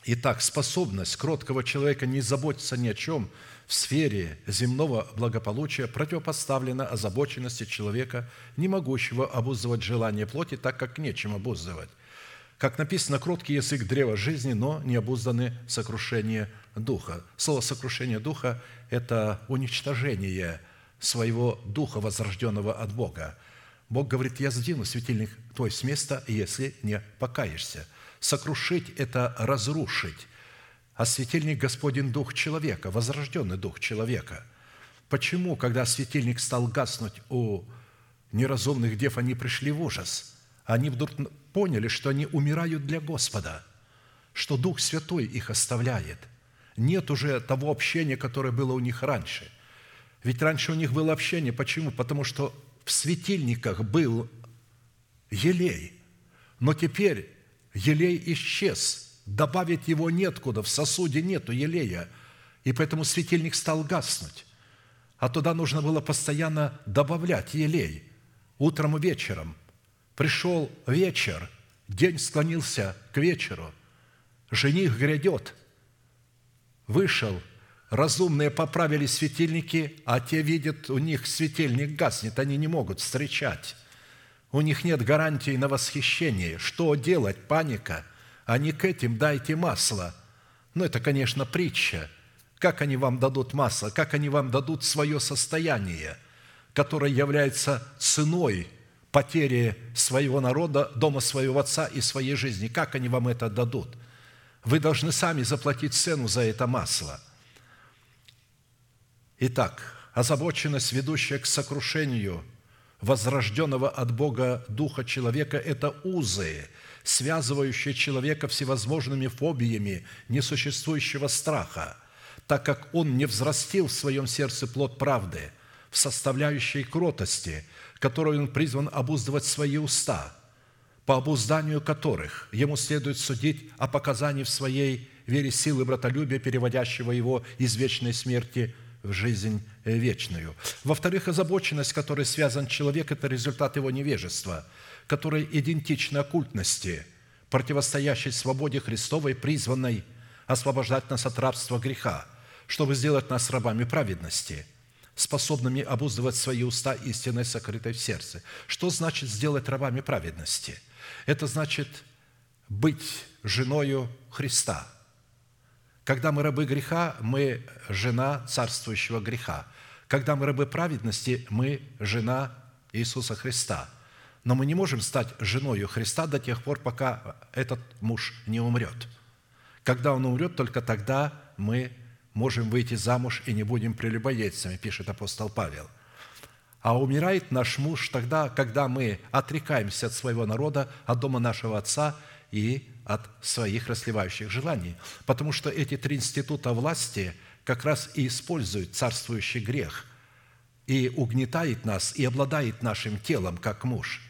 Итак, способность кроткого человека не заботиться ни о чем в сфере земного благополучия противопоставлена озабоченности человека, не могущего обуздывать желание плоти, так как нечем обуздывать. Как написано, кроткий язык древа жизни, но не обузданы сокрушение духа. Слово «сокрушение духа» – это уничтожение своего духа, возрожденного от Бога. Бог говорит, я сдвину светильник твой с места, если не покаешься. Сокрушить – это разрушить. А светильник – Господень Дух человека, возрожденный Дух человека. Почему, когда светильник стал гаснуть у неразумных дев, они пришли в ужас? Они вдруг поняли, что они умирают для Господа, что Дух Святой их оставляет. Нет уже того общения, которое было у них раньше. Ведь раньше у них было общение. Почему? Потому что в светильниках был елей. Но теперь елей исчез. Добавить его неткуда, в сосуде нету елея. И поэтому светильник стал гаснуть. А туда нужно было постоянно добавлять елей утром и вечером – Пришел вечер, день склонился к вечеру, жених грядет. Вышел, разумные поправили светильники, а те видят, у них светильник гаснет, они не могут встречать. У них нет гарантии на восхищение. Что делать? Паника. Они к этим дайте масло. Ну, это, конечно, притча. Как они вам дадут масло? Как они вам дадут свое состояние, которое является ценой потери своего народа, дома своего отца и своей жизни. Как они вам это дадут? Вы должны сами заплатить цену за это масло. Итак, озабоченность, ведущая к сокрушению возрожденного от Бога Духа человека – это узы, связывающие человека всевозможными фобиями несуществующего страха, так как он не взрастил в своем сердце плод правды в составляющей кротости – которой он призван обуздывать свои уста, по обузданию которых ему следует судить о показании в своей вере силы братолюбия, переводящего его из вечной смерти в жизнь вечную. Во-вторых, озабоченность, которой связан человек, это результат его невежества, которая идентична оккультности, противостоящей свободе Христовой, призванной освобождать нас от рабства греха, чтобы сделать нас рабами праведности, способными обуздывать свои уста истиной, сокрытой в сердце. Что значит сделать рабами праведности? Это значит быть женою Христа. Когда мы рабы греха, мы жена царствующего греха. Когда мы рабы праведности, мы жена Иисуса Христа – но мы не можем стать женой Христа до тех пор, пока этот муж не умрет. Когда он умрет, только тогда мы можем выйти замуж и не будем прелюбодейцами, пишет апостол Павел. А умирает наш муж тогда, когда мы отрекаемся от своего народа, от дома нашего отца и от своих расливающих желаний. Потому что эти три института власти как раз и используют царствующий грех и угнетает нас, и обладает нашим телом, как муж –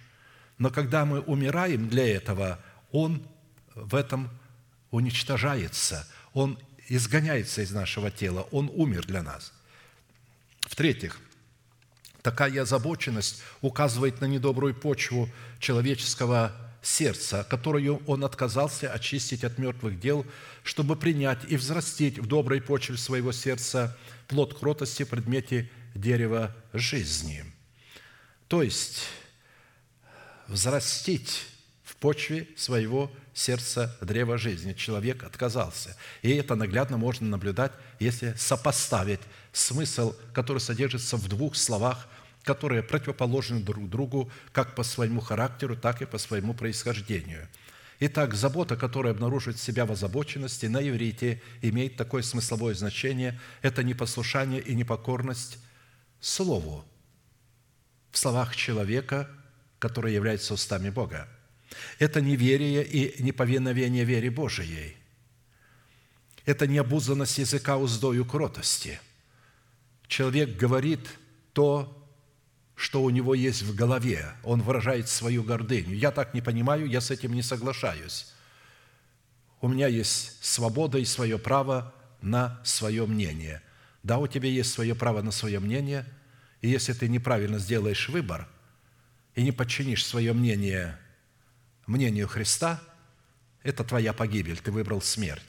но когда мы умираем для этого, он в этом уничтожается, он изгоняется из нашего тела, он умер для нас. В-третьих, такая озабоченность указывает на недобрую почву человеческого сердца, которую он отказался очистить от мертвых дел, чтобы принять и взрастить в доброй почве своего сердца плод кротости в предмете дерева жизни. То есть, взрастить в почве своего сердца древа жизни. Человек отказался. И это наглядно можно наблюдать, если сопоставить смысл, который содержится в двух словах, которые противоположны друг другу как по своему характеру, так и по своему происхождению. Итак, забота, которая обнаруживает себя в озабоченности, на иврите имеет такое смысловое значение – это непослушание и непокорность Слову. В словах человека – которое является устами Бога. Это неверие и неповиновение вере Божией. Это необузанность языка уздою кротости. Человек говорит то, что у него есть в голове. Он выражает свою гордыню. Я так не понимаю, я с этим не соглашаюсь. У меня есть свобода и свое право на свое мнение. Да, у тебя есть свое право на свое мнение, и если ты неправильно сделаешь выбор – и не подчинишь свое мнение мнению Христа, это твоя погибель, ты выбрал смерть.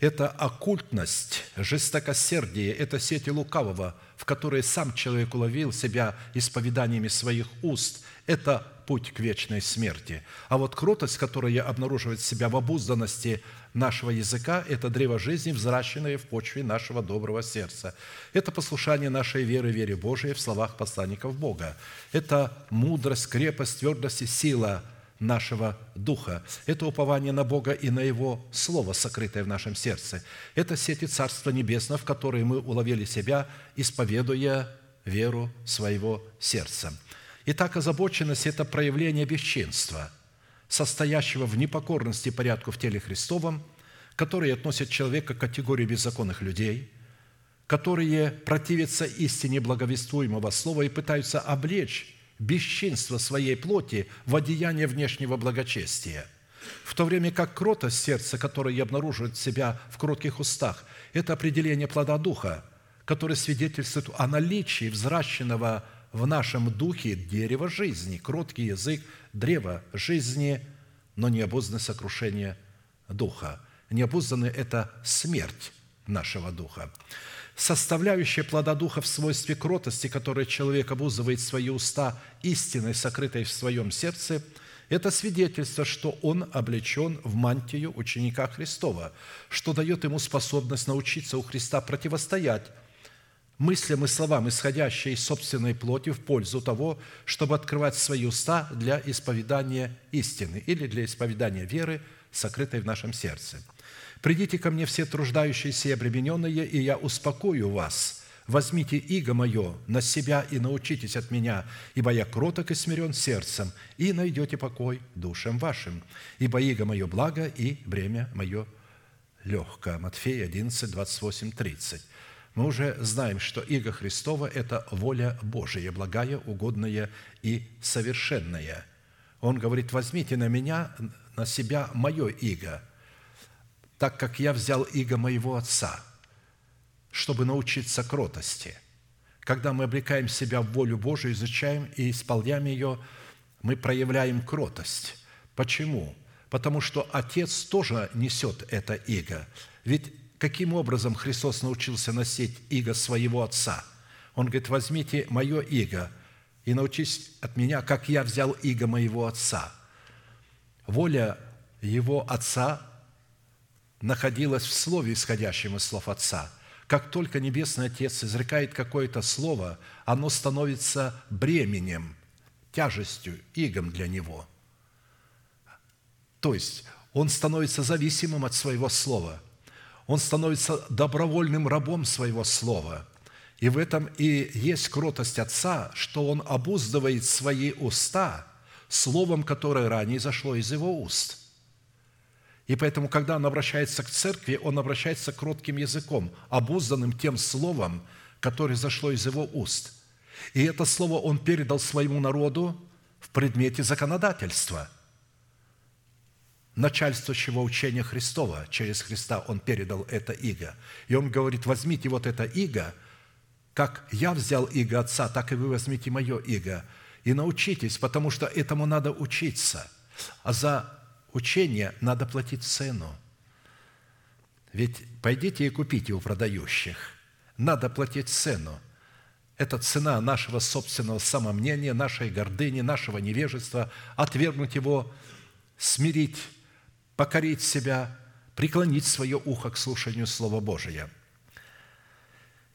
Это оккультность, жестокосердие, это сети лукавого, в которые сам человек уловил себя исповеданиями своих уст. Это путь к вечной смерти. А вот кротость, которая обнаруживает себя в обузданности нашего языка – это древо жизни, взращенное в почве нашего доброго сердца. Это послушание нашей веры, вере Божией в словах посланников Бога. Это мудрость, крепость, твердость и сила нашего духа. Это упование на Бога и на Его Слово, сокрытое в нашем сердце. Это сети Царства Небесного, в которые мы уловили себя, исповедуя веру своего сердца. Итак, озабоченность – это проявление бесчинства – состоящего в непокорности порядку в теле Христовом, которые относят человека к категории беззаконных людей, которые противятся истине благовествуемого слова и пытаются облечь бесчинство своей плоти в одеяние внешнего благочестия, в то время как кротость сердца, которое обнаруживает себя в кротких устах, это определение плода Духа, который свидетельствует о наличии взращенного в нашем духе дерево жизни, кроткий язык древа жизни, но необузданное сокрушение духа. Необузданное – это смерть нашего духа. Составляющая плода духа в свойстве кротости, которой человек обузывает свои уста истиной, сокрытой в своем сердце – это свидетельство, что он облечен в мантию ученика Христова, что дает ему способность научиться у Христа противостоять мыслям и словам, исходящие из собственной плоти в пользу того, чтобы открывать свои уста для исповедания истины или для исповедания веры, сокрытой в нашем сердце. «Придите ко мне все труждающиеся и обремененные, и я успокою вас. Возьмите иго мое на себя и научитесь от меня, ибо я кроток и смирен сердцем, и найдете покой душам вашим. Ибо иго мое благо и бремя мое легкое». Матфея 11, 28, 30 мы уже знаем, что иго Христова – это воля Божия, благая, угодная и совершенная. Он говорит, возьмите на меня, на себя мое иго, так как я взял иго моего Отца, чтобы научиться кротости. Когда мы облекаем себя в волю Божию, изучаем и исполняем ее, мы проявляем кротость. Почему? потому что Отец тоже несет это иго. Ведь каким образом Христос научился носить иго своего Отца? Он говорит, возьмите мое иго и научись от меня, как я взял иго моего Отца. Воля его Отца находилась в слове, исходящем из слов Отца. Как только Небесный Отец изрекает какое-то слово, оно становится бременем, тяжестью, игом для Него. То есть он становится зависимым от своего слова. Он становится добровольным рабом своего слова. И в этом и есть кротость Отца, что Он обуздывает свои уста словом, которое ранее зашло из Его уст – и поэтому, когда он обращается к церкви, он обращается кротким языком, обузданным тем словом, которое зашло из его уст. И это слово он передал своему народу в предмете законодательства, начальствующего учения Христова. Через Христа он передал это иго. И он говорит, возьмите вот это иго, как я взял иго Отца, так и вы возьмите мое иго, и научитесь, потому что этому надо учиться. А за учения надо платить цену. Ведь пойдите и купите у продающих. Надо платить цену. Это цена нашего собственного самомнения, нашей гордыни, нашего невежества, отвергнуть его, смирить, покорить себя, преклонить свое ухо к слушанию Слова Божия.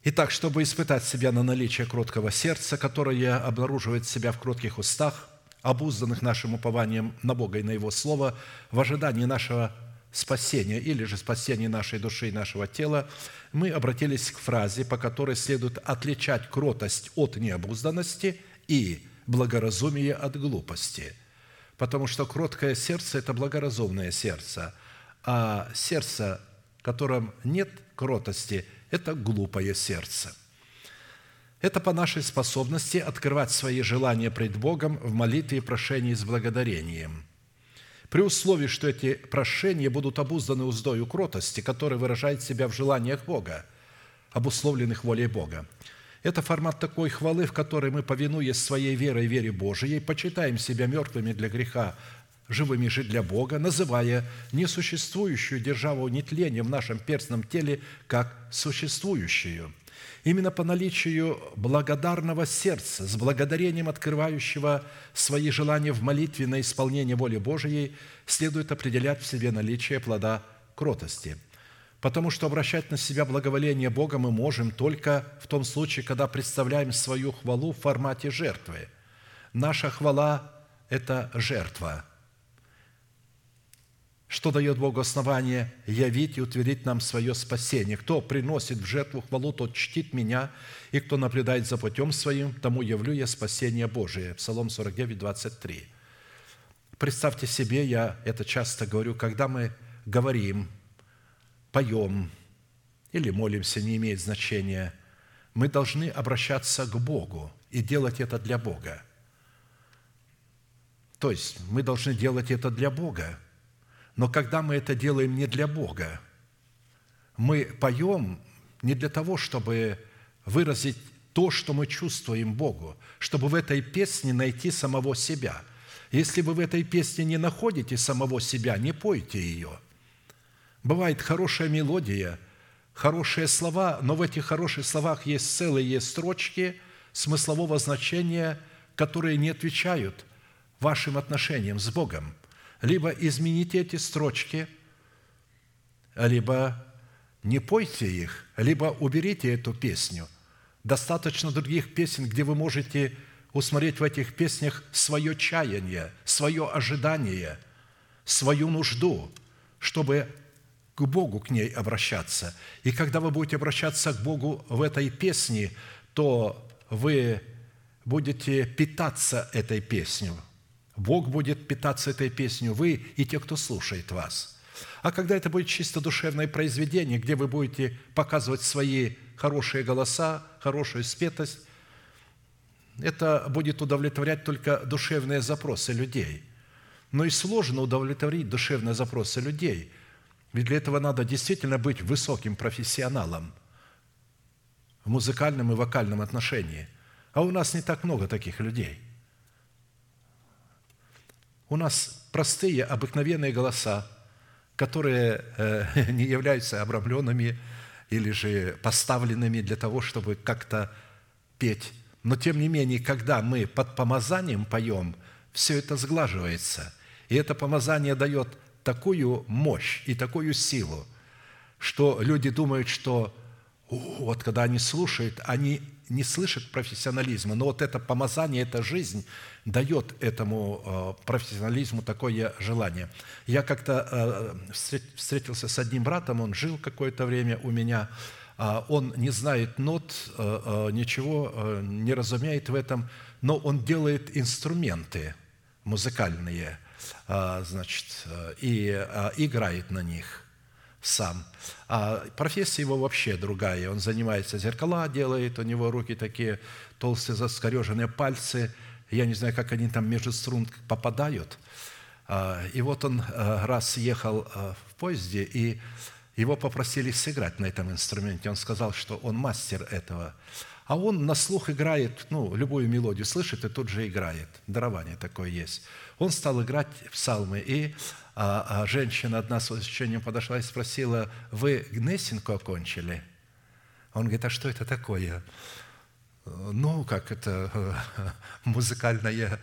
Итак, чтобы испытать себя на наличие кроткого сердца, которое обнаруживает себя в кротких устах, обузданных нашим упованием на Бога и на Его Слово, в ожидании нашего спасения или же спасения нашей души и нашего тела, мы обратились к фразе, по которой следует отличать кротость от необузданности и благоразумие от глупости. Потому что кроткое сердце – это благоразумное сердце, а сердце, в котором нет кротости – это глупое сердце – это по нашей способности открывать свои желания пред Богом в молитве и прошении с благодарением. При условии, что эти прошения будут обузданы уздою кротости, которая выражает себя в желаниях Бога, обусловленных волей Бога. Это формат такой хвалы, в которой мы, повинуясь своей верой и вере Божией, почитаем себя мертвыми для греха, живыми же для Бога, называя несуществующую державу нетления в нашем перстном теле как существующую – Именно по наличию благодарного сердца, с благодарением открывающего свои желания в молитве на исполнение воли Божией, следует определять в себе наличие плода кротости. Потому что обращать на себя благоволение Бога мы можем только в том случае, когда представляем свою хвалу в формате жертвы. Наша хвала – это жертва – что дает Богу основание явить и утвердить нам свое спасение. Кто приносит в жертву хвалу, тот чтит меня, и кто наблюдает за путем своим, тому явлю я спасение Божие». Псалом 49, 23. Представьте себе, я это часто говорю, когда мы говорим, поем или молимся, не имеет значения, мы должны обращаться к Богу и делать это для Бога. То есть мы должны делать это для Бога, но когда мы это делаем не для Бога, мы поем не для того, чтобы выразить то, что мы чувствуем Богу, чтобы в этой песне найти самого себя. Если вы в этой песне не находите самого себя, не пойте ее. Бывает хорошая мелодия, хорошие слова, но в этих хороших словах есть целые строчки смыслового значения, которые не отвечают вашим отношениям с Богом – либо измените эти строчки, либо не пойте их, либо уберите эту песню. Достаточно других песен, где вы можете усмотреть в этих песнях свое чаяние, свое ожидание, свою нужду, чтобы к Богу к ней обращаться. И когда вы будете обращаться к Богу в этой песне, то вы будете питаться этой песней, Бог будет питаться этой песней, вы и те, кто слушает вас. А когда это будет чисто душевное произведение, где вы будете показывать свои хорошие голоса, хорошую спетость, это будет удовлетворять только душевные запросы людей. Но и сложно удовлетворить душевные запросы людей, ведь для этого надо действительно быть высоким профессионалом в музыкальном и вокальном отношении. А у нас не так много таких людей – У нас простые, обыкновенные голоса, которые э, [LAUGHS] не являются обрамленными или же поставленными для того, чтобы как-то петь. Но тем не менее, когда мы под помазанием поем, все это сглаживается. И это помазание дает такую мощь и такую силу, что люди думают, что вот когда они слушают, они не слышат профессионализма, но вот это помазание, эта жизнь дает этому э, профессионализму такое желание. Я как-то э, встретился с одним братом, он жил какое-то время у меня, а он не знает нот, э, ничего не разумеет в этом, но он делает инструменты музыкальные, значит, и играет на них – сам. А профессия его вообще другая. Он занимается зеркала, делает, у него руки такие толстые, заскореженные пальцы. Я не знаю, как они там между струн попадают. А, и вот он а, раз ехал а, в поезде, и его попросили сыграть на этом инструменте. Он сказал, что он мастер этого. А он на слух играет, ну, любую мелодию слышит и тут же играет. Дарование такое есть. Он стал играть псалмы, и женщина одна с восхищением подошла и спросила, вы Гнессинку окончили? Он говорит, а что это такое? Ну, как это, [LAUGHS] музыкальное,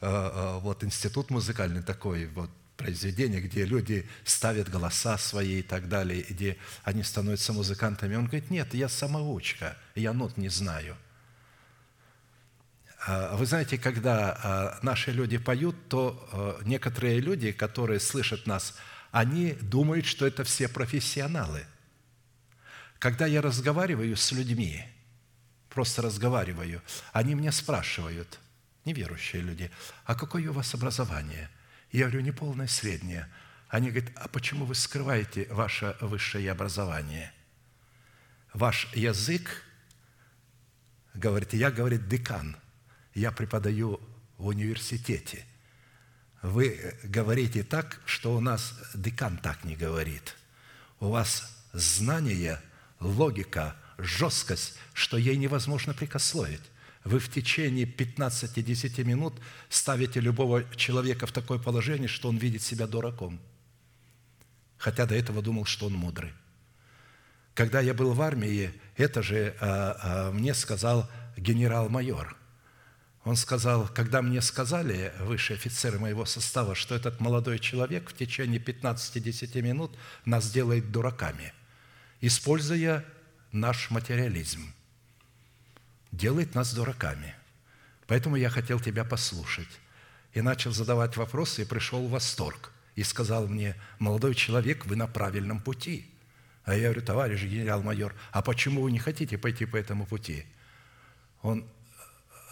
вот институт музыкальный такой, вот произведение, где люди ставят голоса свои и так далее, где они становятся музыкантами. Он говорит, нет, я самоучка, я нот не знаю. А вы знаете, когда а, наши люди поют, то некоторые люди, которые слышат нас, они думают, что это все профессионалы. Когда я разговариваю с людьми, просто разговариваю, они меня спрашивают, неверующие люди, а какое у вас образование – я говорю, не полное, среднее. Они говорят, а почему вы скрываете ваше высшее образование? Ваш язык, говорит, я, говорит, декан, я преподаю в университете. Вы говорите так, что у нас декан так не говорит. У вас знание, логика, жесткость, что ей невозможно прикословить вы в течение 15-10 минут ставите любого человека в такое положение, что он видит себя дураком, хотя до этого думал, что он мудрый. Когда я был в армии, это же а, а, мне сказал генерал-майор. Он сказал, когда мне сказали, высшие офицеры моего состава, что этот молодой человек в течение 15-10 минут нас делает дураками, используя наш материализм – делает нас дураками. Поэтому я хотел тебя послушать. И начал задавать вопросы, и пришел в восторг. И сказал мне, молодой человек, вы на правильном пути. А я говорю, товарищ генерал-майор, а почему вы не хотите пойти по этому пути? Он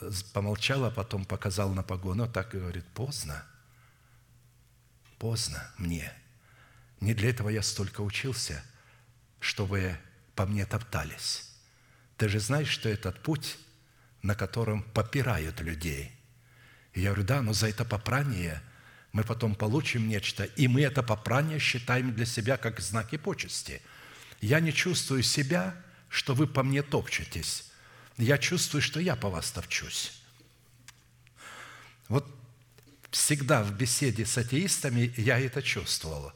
э, помолчал, а потом показал на погону, так и говорит, поздно, поздно мне. Не для этого я столько учился, чтобы по мне топтались. Ты же знаешь, что этот путь, на котором попирают людей. Я говорю, да, но за это попрание мы потом получим нечто, и мы это попрание считаем для себя как знаки почести. Я не чувствую себя, что вы по мне топчетесь. Я чувствую, что я по вас топчусь. Вот всегда в беседе с атеистами я это чувствовал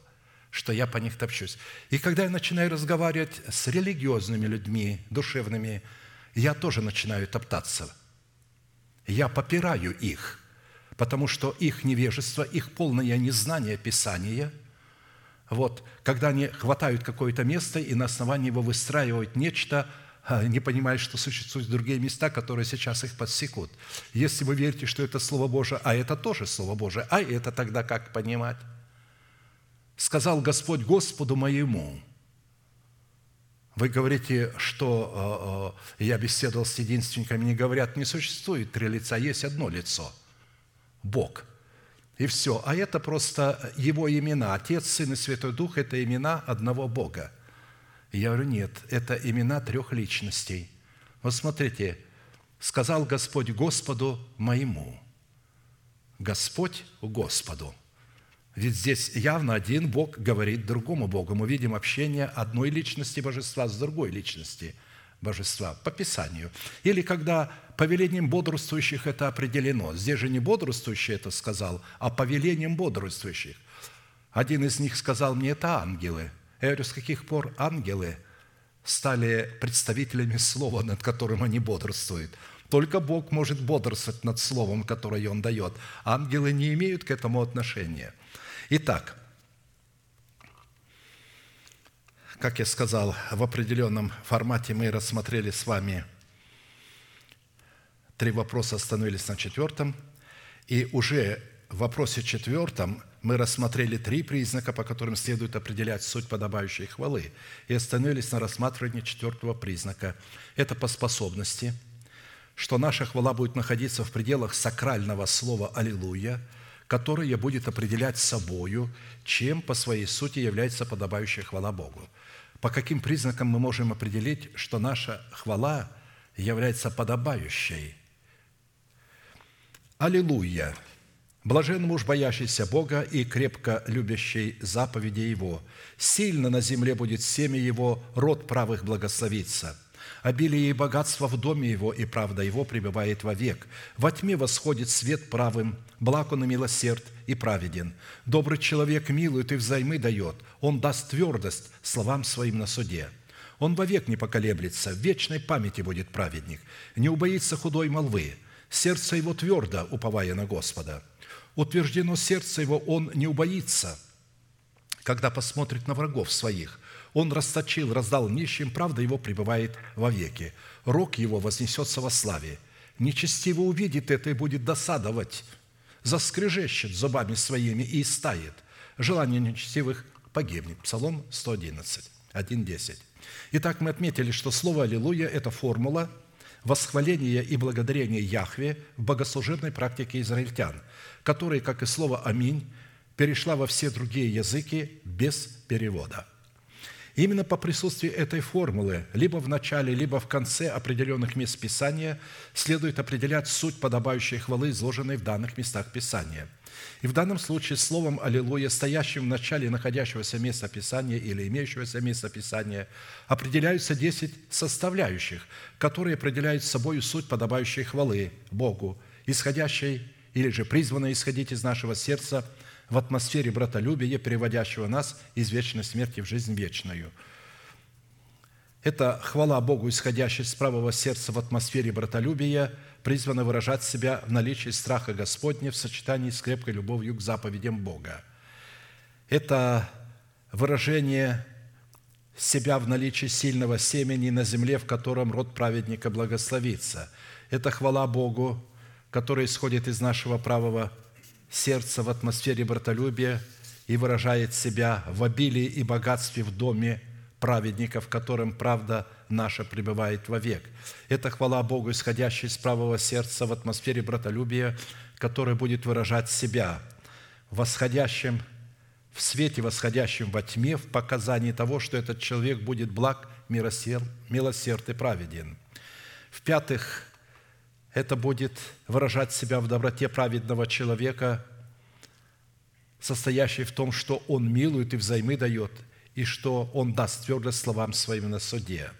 что я по них топчусь. И когда я начинаю разговаривать с религиозными людьми, душевными, я тоже начинаю топтаться. Я попираю их, потому что их невежество, их полное незнание Писания, вот, когда они хватают какое-то место и на основании его выстраивают нечто, а, не понимая, что существуют другие места, которые сейчас их подсекут. Если вы верите, что это Слово Божие, а это тоже Слово Божие, а это тогда как понимать? Сказал Господь Господу моему, вы говорите, что э, э, я беседовал с единственниками, не говорят, не существует три лица, есть одно лицо – Бог. И все. А это просто Его имена. Отец, Сын и Святой Дух – это имена одного Бога. Я говорю, нет, это имена трех личностей. Вот смотрите, сказал Господь Господу моему. Господь Господу – ведь здесь явно один Бог говорит другому Богу. Мы видим общение одной личности божества с другой личности божества по Писанию. Или когда повелением бодрствующих это определено. Здесь же не бодрствующий это сказал, а повелением бодрствующих. Один из них сказал мне, это ангелы. Я говорю, с каких пор ангелы стали представителями слова, над которым они бодрствуют? Только Бог может бодрствовать над словом, которое Он дает. Ангелы не имеют к этому отношения. Итак, как я сказал, в определенном формате мы рассмотрели с вами три вопроса, остановились на четвертом. И уже в вопросе четвертом мы рассмотрели три признака, по которым следует определять суть подобающей хвалы, и остановились на рассматривании четвертого признака. Это по способности – что наша хвала будет находиться в пределах сакрального слова «Аллилуйя», которое будет определять собою, чем по своей сути является подобающая хвала Богу. По каким признакам мы можем определить, что наша хвала является подобающей? Аллилуйя! Блажен муж, боящийся Бога и крепко любящий заповеди Его. Сильно на земле будет семя Его, род правых благословится – Обилие и богатство в доме его, и правда его пребывает вовек. Во тьме восходит свет правым, благ он и милосерд, и праведен. Добрый человек милует и взаймы дает, он даст твердость словам своим на суде. Он вовек не поколеблется, в вечной памяти будет праведник, не убоится худой молвы, сердце его твердо, уповая на Господа. Утверждено сердце его, он не убоится, когда посмотрит на врагов своих. Он расточил, раздал нищим, правда его пребывает вовеки. Рок его вознесется во славе. Нечестиво увидит это и будет досадовать, заскрежещет зубами своими и истает. Желание нечестивых погибнет. Псалом 111, 1.10. Итак, мы отметили, что слово «Аллилуйя» – это формула восхваления и благодарения Яхве в богослужебной практике израильтян, которая, как и слово «Аминь», перешла во все другие языки без перевода – Именно по присутствии этой формулы, либо в начале, либо в конце определенных мест Писания, следует определять суть подобающей хвалы, изложенной в данных местах Писания. И в данном случае словом «Аллилуйя», стоящим в начале находящегося места Писания или имеющегося места Писания, определяются десять составляющих, которые определяют собой суть подобающей хвалы Богу, исходящей или же призванной исходить из нашего сердца – в атмосфере братолюбия, переводящего нас из вечной смерти в жизнь вечную. Это хвала Богу, исходящая из правого сердца в атмосфере братолюбия, призвана выражать себя в наличии страха Господня в сочетании с крепкой любовью к заповедям Бога. Это выражение себя в наличии сильного семени на земле, в котором род праведника благословится. Это хвала Богу, которая исходит из нашего правого сердце в атмосфере братолюбия и выражает себя в обилии и богатстве в доме праведника, в котором правда наша пребывает вовек. Это хвала Богу, исходящая из правого сердца в атмосфере братолюбия, которая будет выражать себя в восходящем в свете, восходящем во тьме, в показании того, что этот человек будет благ, милосерд, милосерд и праведен. В-пятых, это будет выражать себя в доброте праведного человека, состоящей в том, что он милует и взаймы дает, и что он даст твердость словам своим на суде.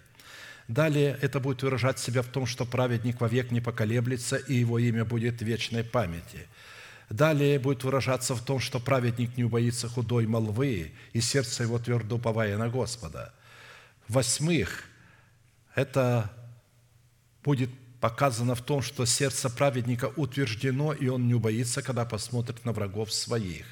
Далее это будет выражать себя в том, что праведник вовек не поколеблется, и его имя будет в вечной памяти. Далее будет выражаться в том, что праведник не убоится худой молвы, и сердце его твердо уповая на Господа. Восьмых, это будет показано в том, что сердце праведника утверждено, и он не убоится, когда посмотрит на врагов своих.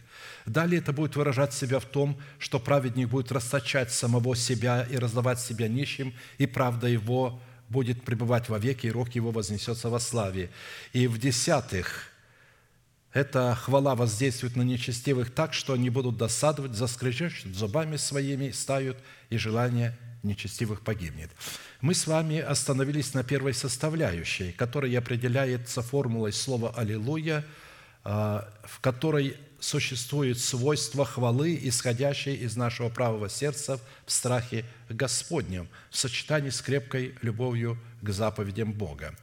Далее это будет выражать себя в том, что праведник будет расточать самого себя и раздавать себя нищим, и правда его будет пребывать во веки, и рог его вознесется во славе. И в десятых – эта хвала воздействует на нечестивых так, что они будут досадовать, заскрежещут зубами своими, стают, и желание нечестивых погибнет. Мы с вами остановились на первой составляющей, которая определяется формулой слова «Аллилуйя», а, в которой существует свойство хвалы, исходящей из нашего правого сердца в страхе Господнем, в сочетании с крепкой любовью к заповедям Бога.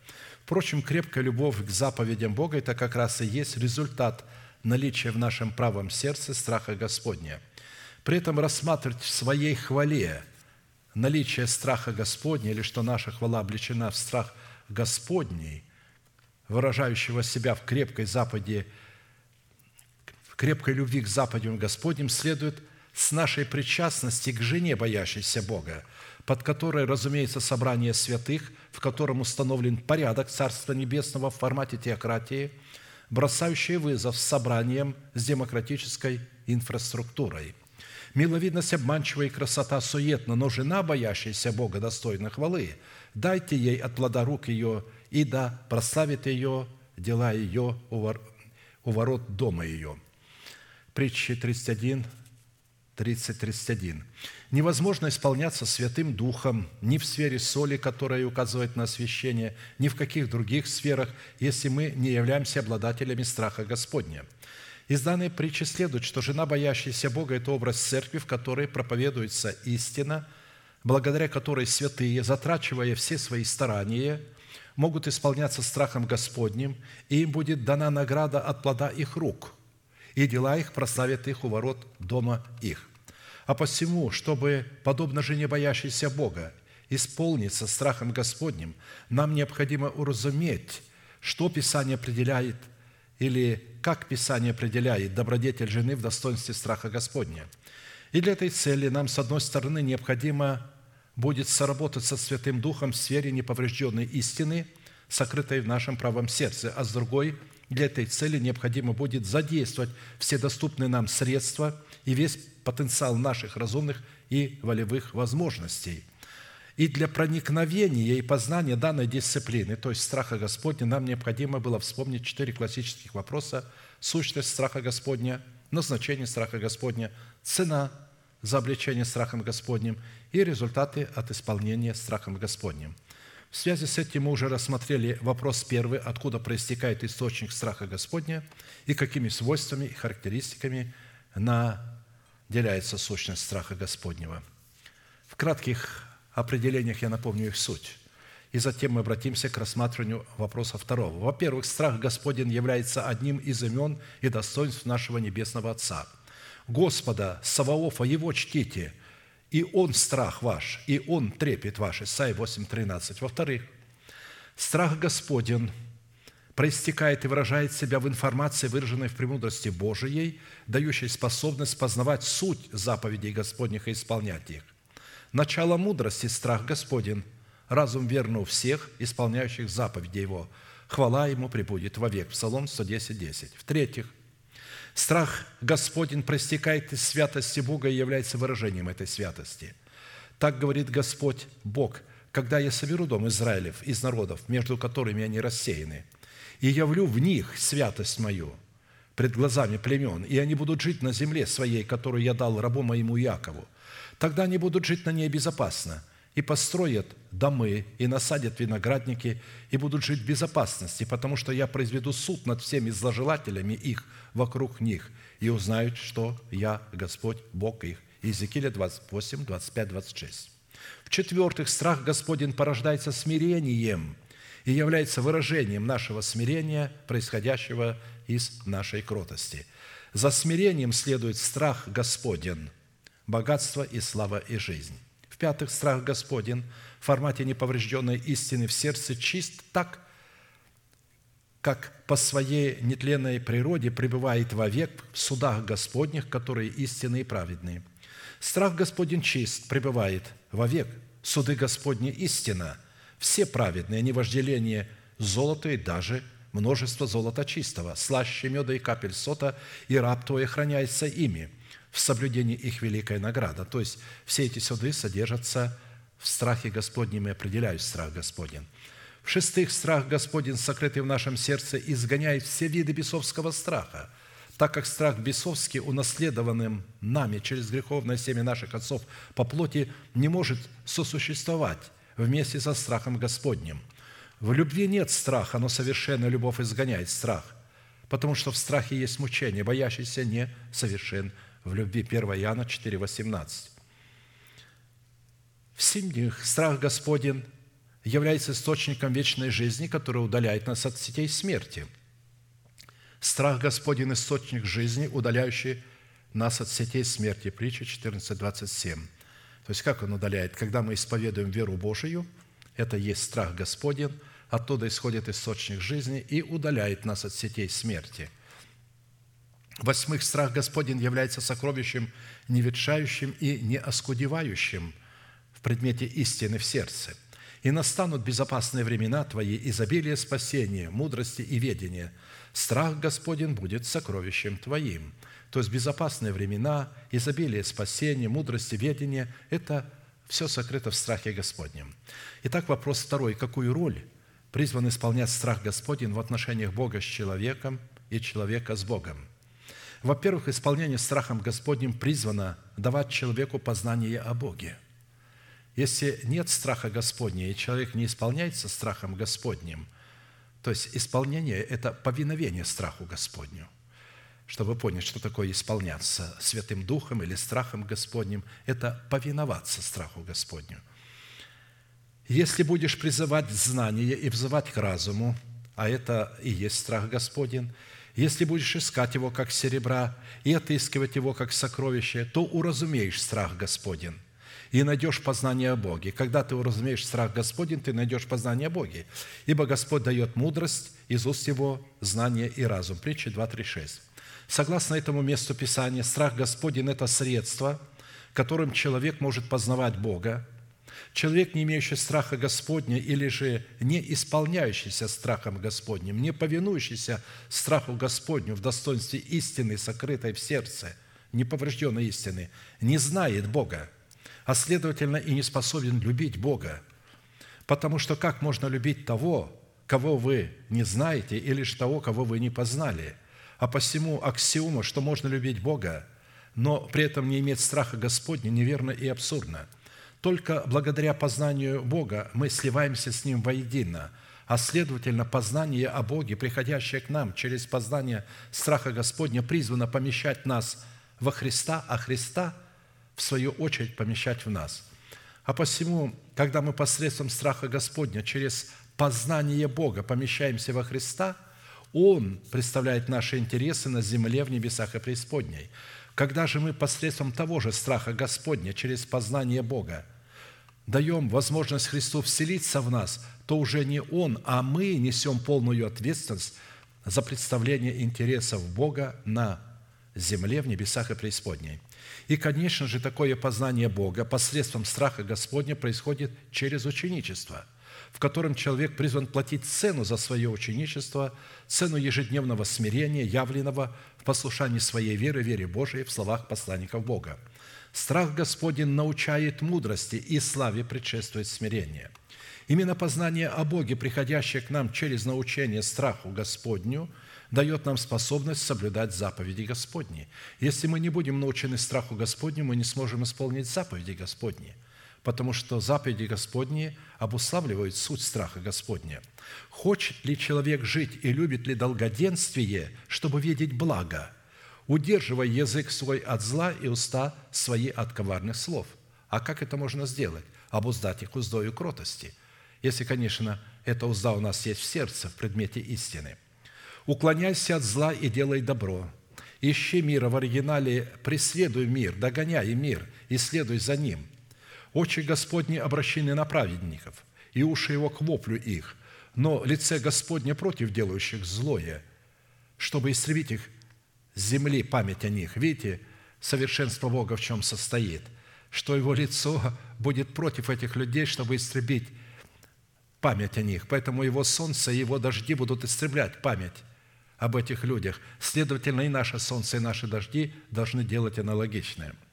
Впрочем, крепкая любовь к заповедям Бога – это как раз и есть результат наличия в нашем правом сердце страха Господня. При этом рассматривать в своей хвале наличие страха Господня или что наша хвала облечена в страх Господний, выражающего себя в крепкой западе, в крепкой любви к заповедям Господним, следует с нашей причастности к жене, боящейся Бога, под которой, разумеется, собрание святых, в котором установлен порядок Царства Небесного в формате теократии, бросающий вызов собранием с демократической инфраструктурой. Миловидность обманчива и красота суетна, но жена, боящаяся Бога, достойна хвалы. Дайте ей от плода рук ее, и да прославит ее дела ее у ворот дома ее». Притчи 31, 30-31. Невозможно исполняться Святым Духом ни в сфере соли, которая указывает на освящение, ни в каких других сферах, если мы не являемся обладателями страха Господня. Из данной притчи следует, что жена, боящаяся Бога, – это образ церкви, в которой проповедуется истина, благодаря которой святые, затрачивая все свои старания, могут исполняться страхом Господним, и им будет дана награда от плода их рук, и дела их прославят их у ворот дома их. А посему, чтобы, подобно жене, боящейся Бога, исполниться страхом Господним, нам необходимо уразуметь, что Писание определяет или как Писание определяет добродетель жены в достоинстве страха Господня. И для этой цели нам, с одной стороны, необходимо будет соработать со Святым Духом в сфере неповрежденной истины, сокрытой в нашем правом сердце, а с другой – для этой цели необходимо будет задействовать все доступные нам средства и весь потенциал наших разумных и волевых возможностей. И для проникновения и познания данной дисциплины, то есть страха Господня, нам необходимо было вспомнить четыре классических вопроса. Сущность страха Господня, назначение страха Господня, цена за обличение страхом Господним и результаты от исполнения страхом Господним. В связи с этим мы уже рассмотрели вопрос первый, откуда проистекает источник страха Господня и какими свойствами и характеристиками на деляется сущность страха Господнего. В кратких определениях я напомню их суть. И затем мы обратимся к рассматриванию вопроса второго. Во-первых, страх Господень является одним из имен и достоинств нашего Небесного Отца. Господа, Саваофа, Его чтите, и Он страх ваш, и Он трепет ваш. Исайя 8:13. Во-вторых, страх Господень проистекает и выражает себя в информации, выраженной в премудрости Божией, дающей способность познавать суть заповедей Господних и исполнять их. Начало мудрости – страх Господень, разум верну всех, исполняющих заповеди Его. Хвала Ему прибудет вовек. Псалом 110, 10. В-третьих, страх Господень проистекает из святости Бога и является выражением этой святости. Так говорит Господь Бог, когда я соберу дом Израилев из народов, между которыми они рассеяны – и явлю в них святость мою пред глазами племен, и они будут жить на земле своей, которую я дал рабу моему Якову. Тогда они будут жить на ней безопасно, и построят домы, и насадят виноградники, и будут жить в безопасности, потому что я произведу суд над всеми зложелателями их вокруг них, и узнают, что я Господь, Бог их». Иезекииля 28, 25, 26. В-четвертых, страх Господень порождается смирением – и является выражением нашего смирения, происходящего из нашей кротости. За смирением следует страх Господен, богатство и слава и жизнь. В-пятых, страх Господен в формате неповрежденной истины в сердце чист так, как по своей нетленной природе пребывает вовек в судах Господних, которые истинные и праведные. Страх Господень чист пребывает вовек, суды Господни истина – все праведные, не вожделение золота и даже множество золота чистого, слаще меда и капель сота, и раб твой охраняется ими, в соблюдении их великая награда». То есть все эти суды содержатся в страхе Господнем и определяют страх Господень. В-шестых, страх Господень, сокрытый в нашем сердце, изгоняет все виды бесовского страха, так как страх бесовский, унаследованным нами через греховное семя наших отцов по плоти, не может сосуществовать вместе со страхом Господним. В любви нет страха, но совершенная любовь изгоняет страх, потому что в страхе есть мучение, боящийся не совершен в любви. 1 Иоанна 4, 18. В семьях страх Господень является источником вечной жизни, который удаляет нас от сетей смерти. Страх Господень – источник жизни, удаляющий нас от сетей смерти. Притча 14, 27. То есть как он удаляет? Когда мы исповедуем веру Божию, это есть страх Господень, оттуда исходит источник жизни и удаляет нас от сетей смерти. Восьмых, страх Господень является сокровищем, не ветшающим и не оскудевающим в предмете истины в сердце. «И настанут безопасные времена Твои, изобилие спасения, мудрости и ведения. Страх Господень будет сокровищем Твоим». То есть безопасные времена, изобилие спасения, мудрости, ведения – это все сокрыто в страхе Господнем. Итак, вопрос второй. Какую роль призван исполнять страх Господень в отношениях Бога с человеком и человека с Богом? Во-первых, исполнение страхом Господним призвано давать человеку познание о Боге. Если нет страха Господня, и человек не исполняется страхом Господним, то есть исполнение – это повиновение страху Господню – чтобы понять, что такое исполняться Святым Духом или страхом Господним, это повиноваться страху Господню. Если будешь призывать знание и взывать к разуму, а это и есть страх Господень, если будешь искать его как серебра и отыскивать его как сокровище, то уразумеешь страх Господень и найдешь познание о Боге. Когда ты уразумеешь страх Господень, ты найдешь познание о Боге. Ибо Господь дает мудрость, из уст его знание и разум. Притча 2.3.6. Согласно этому месту Писания, страх Господень – это средство, которым человек может познавать Бога. Человек, не имеющий страха Господня или же не исполняющийся страхом Господним, не повинующийся страху Господню в достоинстве истины, сокрытой в сердце, неповрежденной истины, не знает Бога, а следовательно и не способен любить Бога. Потому что как можно любить того, кого вы не знаете, или же того, кого вы не познали – а посему аксиома, что можно любить Бога, но при этом не иметь страха Господня, неверно и абсурдно. Только благодаря познанию Бога мы сливаемся с Ним воедино, а следовательно, познание о Боге, приходящее к нам через познание страха Господня, призвано помещать нас во Христа, а Христа, в свою очередь, помещать в нас. А посему, когда мы посредством страха Господня через познание Бога помещаемся во Христа – он представляет наши интересы на земле, в небесах и преисподней. Когда же мы посредством того же страха Господня, через познание Бога, даем возможность Христу вселиться в нас, то уже не Он, а мы несем полную ответственность за представление интересов Бога на земле, в небесах и преисподней. И, конечно же, такое познание Бога посредством страха Господня происходит через ученичество – в котором человек призван платить цену за свое ученичество, цену ежедневного смирения, явленного в послушании своей веры, вере Божией в словах посланников Бога. Страх Господень научает мудрости, и славе предшествует смирение. Именно познание о Боге, приходящее к нам через научение страху Господню, дает нам способность соблюдать заповеди Господни. Если мы не будем научены страху Господню, мы не сможем исполнить заповеди Господни – потому что заповеди Господни обуславливают суть страха Господня. Хочет ли человек жить и любит ли долгоденствие, чтобы видеть благо, удерживая язык свой от зла и уста свои от коварных слов? А как это можно сделать? Обуздать их уздою кротости. Если, конечно, эта узда у нас есть в сердце, в предмете истины. «Уклоняйся от зла и делай добро. Ищи мира» в оригинале «преследуй мир», «догоняй мир» и следуй за ним – Очи Господни обращены на праведников, и уши Его к воплю их, но лице Господне против делающих злое, чтобы истребить их с земли память о них. Видите, совершенство Бога в чем состоит? Что Его лицо будет против этих людей, чтобы истребить память о них. Поэтому Его солнце и Его дожди будут истреблять память об этих людях. Следовательно, и наше солнце, и наши дожди должны делать аналогичное –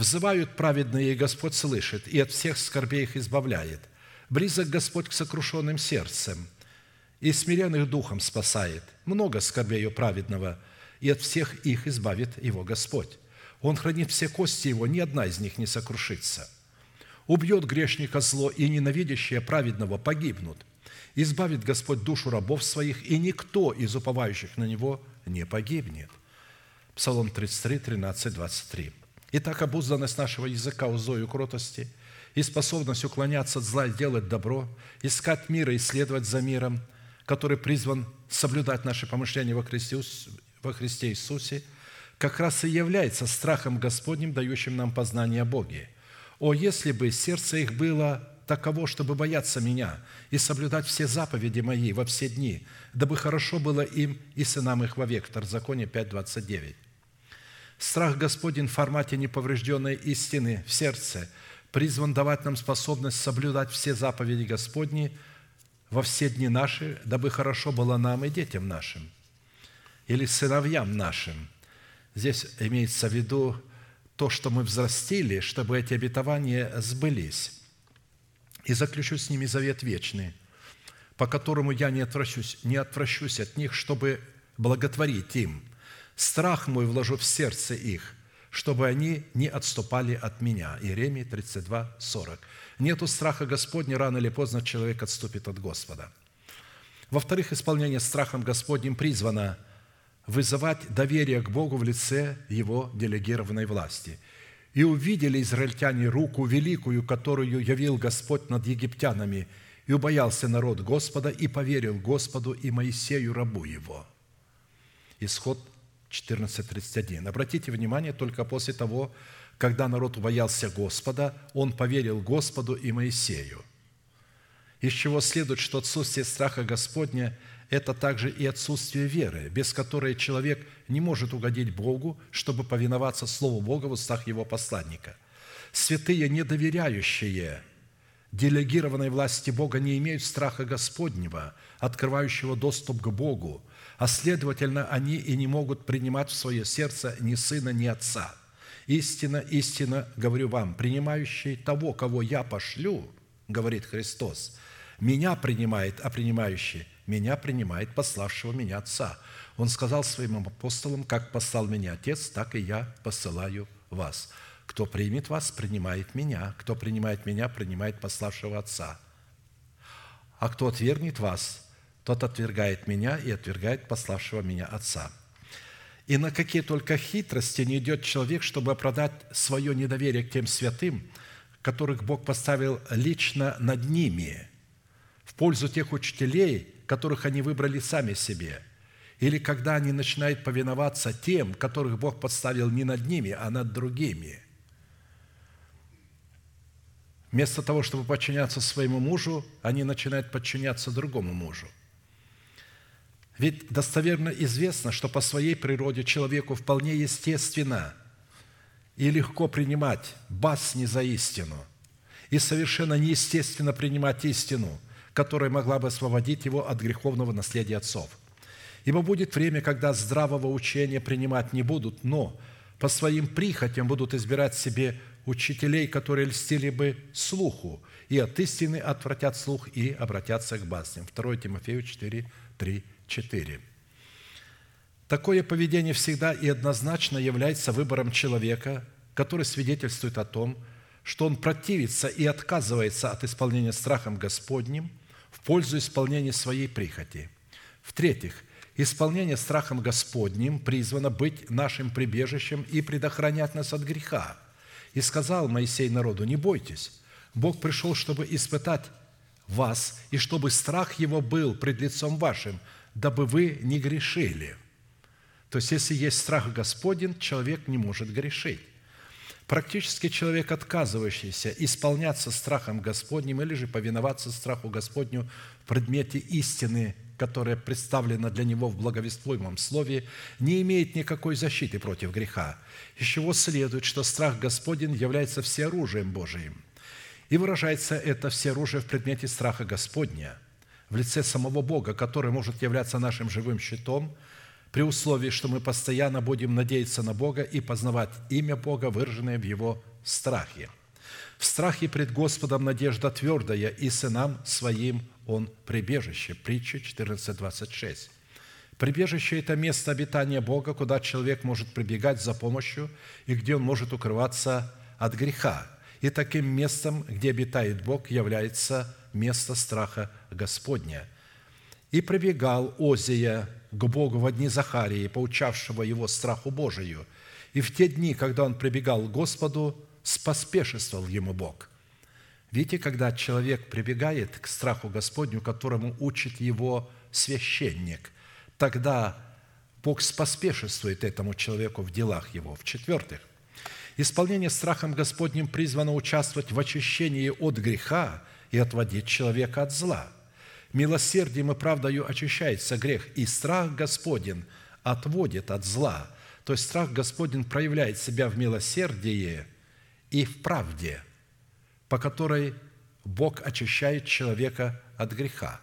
Взывают праведные, и Господь слышит, и от всех скорбей их избавляет. Близок Господь к сокрушенным сердцем, и смиренных духом спасает. Много скорбей у праведного, и от всех их избавит его Господь. Он хранит все кости его, ни одна из них не сокрушится. Убьет грешника зло, и ненавидящие праведного погибнут. Избавит Господь душу рабов своих, и никто из уповающих на Него не погибнет. Псалом 33, 13, 23. Итак, обузданность нашего языка узою кротости и способность уклоняться от зла и делать добро, искать мира и следовать за миром, который призван соблюдать наши помышления во Христе, во Христе Иисусе, как раз и является страхом Господним, дающим нам познание Боге. О, если бы сердце их было таково, чтобы бояться Меня и соблюдать все заповеди Мои во все дни, дабы хорошо было им и сынам их вовек». Второзаконие 5.29. Страх Господень в формате неповрежденной истины в сердце призван давать нам способность соблюдать все заповеди Господни во все дни наши, дабы хорошо было нам и детям нашим, или сыновьям нашим. Здесь имеется в виду то, что мы взрастили, чтобы эти обетования сбылись. И заключу с ними завет вечный, по которому я не отвращусь, не отвращусь от них, чтобы благотворить им – Страх мой вложу в сердце их, чтобы они не отступали от меня». Иеремия 32, 40. Нету страха Господня, рано или поздно человек отступит от Господа. Во-вторых, исполнение страхом Господним призвано вызывать доверие к Богу в лице Его делегированной власти. «И увидели израильтяне руку великую, которую явил Господь над египтянами, и убоялся народ Господа, и поверил Господу и Моисею, рабу Его». Исход 14.31. Обратите внимание, только после того, когда народ убоялся Господа, он поверил Господу и Моисею. Из чего следует, что отсутствие страха Господня – это также и отсутствие веры, без которой человек не может угодить Богу, чтобы повиноваться Слову Бога в устах Его посланника. Святые, недоверяющие делегированной власти Бога, не имеют страха Господнего, открывающего доступ к Богу, а следовательно, они и не могут принимать в свое сердце ни сына, ни отца. Истина, истина, говорю вам, принимающий того, кого я пошлю, говорит Христос, меня принимает, а принимающий меня принимает пославшего меня Отца. Он сказал своим апостолам, как послал меня Отец, так и я посылаю вас. Кто примет вас, принимает меня. Кто принимает меня, принимает пославшего Отца. А кто отвергнет вас, тот отвергает меня и отвергает пославшего меня Отца. И на какие только хитрости не идет человек, чтобы оправдать свое недоверие к тем святым, которых Бог поставил лично над ними, в пользу тех учителей, которых они выбрали сами себе, или когда они начинают повиноваться тем, которых Бог поставил не над ними, а над другими. Вместо того, чтобы подчиняться своему мужу, они начинают подчиняться другому мужу – ведь достоверно известно, что по своей природе человеку вполне естественно и легко принимать басни за истину, и совершенно неестественно принимать истину, которая могла бы освободить его от греховного наследия отцов. Ибо будет время, когда здравого учения принимать не будут, но по своим прихотям будут избирать себе учителей, которые льстили бы слуху, и от истины отвратят слух и обратятся к басням. 2 Тимофею 4, 3, 4. Такое поведение всегда и однозначно является выбором человека, который свидетельствует о том, что он противится и отказывается от исполнения страхом Господним в пользу исполнения своей прихоти. В-третьих, исполнение страхом Господним призвано быть нашим прибежищем и предохранять нас от греха. И сказал Моисей народу, не бойтесь, Бог пришел, чтобы испытать вас, и чтобы страх Его был пред лицом вашим, дабы вы не грешили». То есть, если есть страх Господень, человек не может грешить. Практически человек, отказывающийся исполняться страхом Господним или же повиноваться страху Господню в предмете истины, которая представлена для него в благовествуемом слове, не имеет никакой защиты против греха, из чего следует, что страх Господень является всеоружием Божиим. И выражается это всеоружие в предмете страха Господня – в лице самого Бога, который может являться нашим живым щитом, при условии, что мы постоянно будем надеяться на Бога и познавать имя Бога, выраженное в Его страхе. В страхе пред Господом надежда твердая, и сынам своим Он прибежище. Притча 14.26. Прибежище – это место обитания Бога, куда человек может прибегать за помощью и где он может укрываться от греха. И таким местом, где обитает Бог, является место страха Господня. И прибегал Озия к Богу в дни Захарии, поучавшего его страху Божию. И в те дни, когда он прибегал к Господу, споспешествовал ему Бог. Видите, когда человек прибегает к страху Господню, которому учит его священник, тогда Бог споспешествует этому человеку в делах его. В-четвертых, исполнение страхом Господним призвано участвовать в очищении от греха и отводить человека от зла. Милосердием и правдою очищается грех, и страх Господень отводит от зла. То есть страх Господень проявляет себя в милосердии и в правде, по которой Бог очищает человека от греха.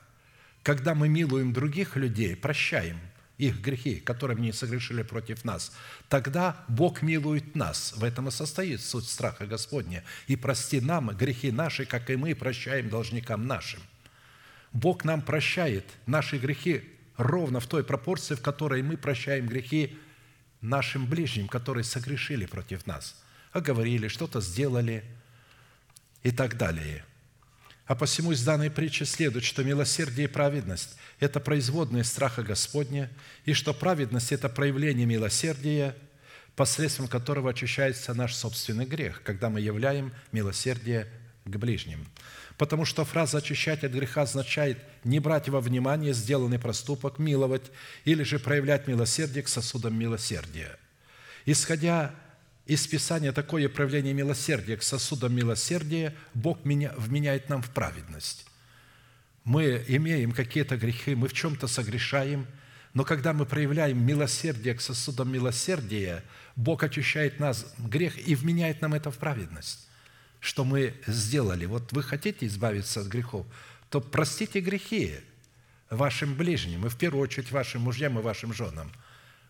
Когда мы милуем других людей, прощаем их грехи, которые они согрешили против нас, тогда Бог милует нас. В этом и состоит суть страха Господня. «И прости нам грехи наши, как и мы прощаем должникам нашим». Бог нам прощает наши грехи ровно в той пропорции, в которой мы прощаем грехи нашим ближним, которые согрешили против нас, оговорили, что-то сделали и так далее – а посему из данной притчи следует, что милосердие и праведность – это производные страха Господня, и что праведность – это проявление милосердия, посредством которого очищается наш собственный грех, когда мы являем милосердие к ближним. Потому что фраза «очищать от греха» означает не брать во внимание сделанный проступок, миловать или же проявлять милосердие к сосудам милосердия. Исходя из Писания такое проявление милосердия к сосудам милосердия Бог меня, вменяет нам в праведность. Мы имеем какие-то грехи, мы в чем-то согрешаем, но когда мы проявляем милосердие к сосудам милосердия, Бог очищает нас грех и вменяет нам это в праведность. Что мы сделали? Вот вы хотите избавиться от грехов, то простите грехи вашим ближним, и в первую очередь вашим мужьям и вашим женам,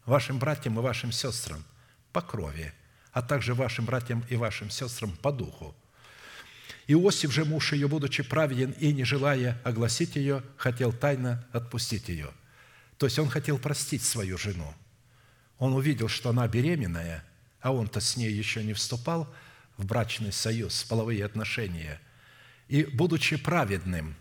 вашим братьям и вашим сестрам по крови – а также вашим братьям и вашим сестрам по духу. Иосиф же, муж ее, будучи праведен и не желая огласить ее, хотел тайно отпустить ее. То есть он хотел простить свою жену. Он увидел, что она беременная, а он-то с ней еще не вступал в брачный союз, в половые отношения. И, будучи праведным,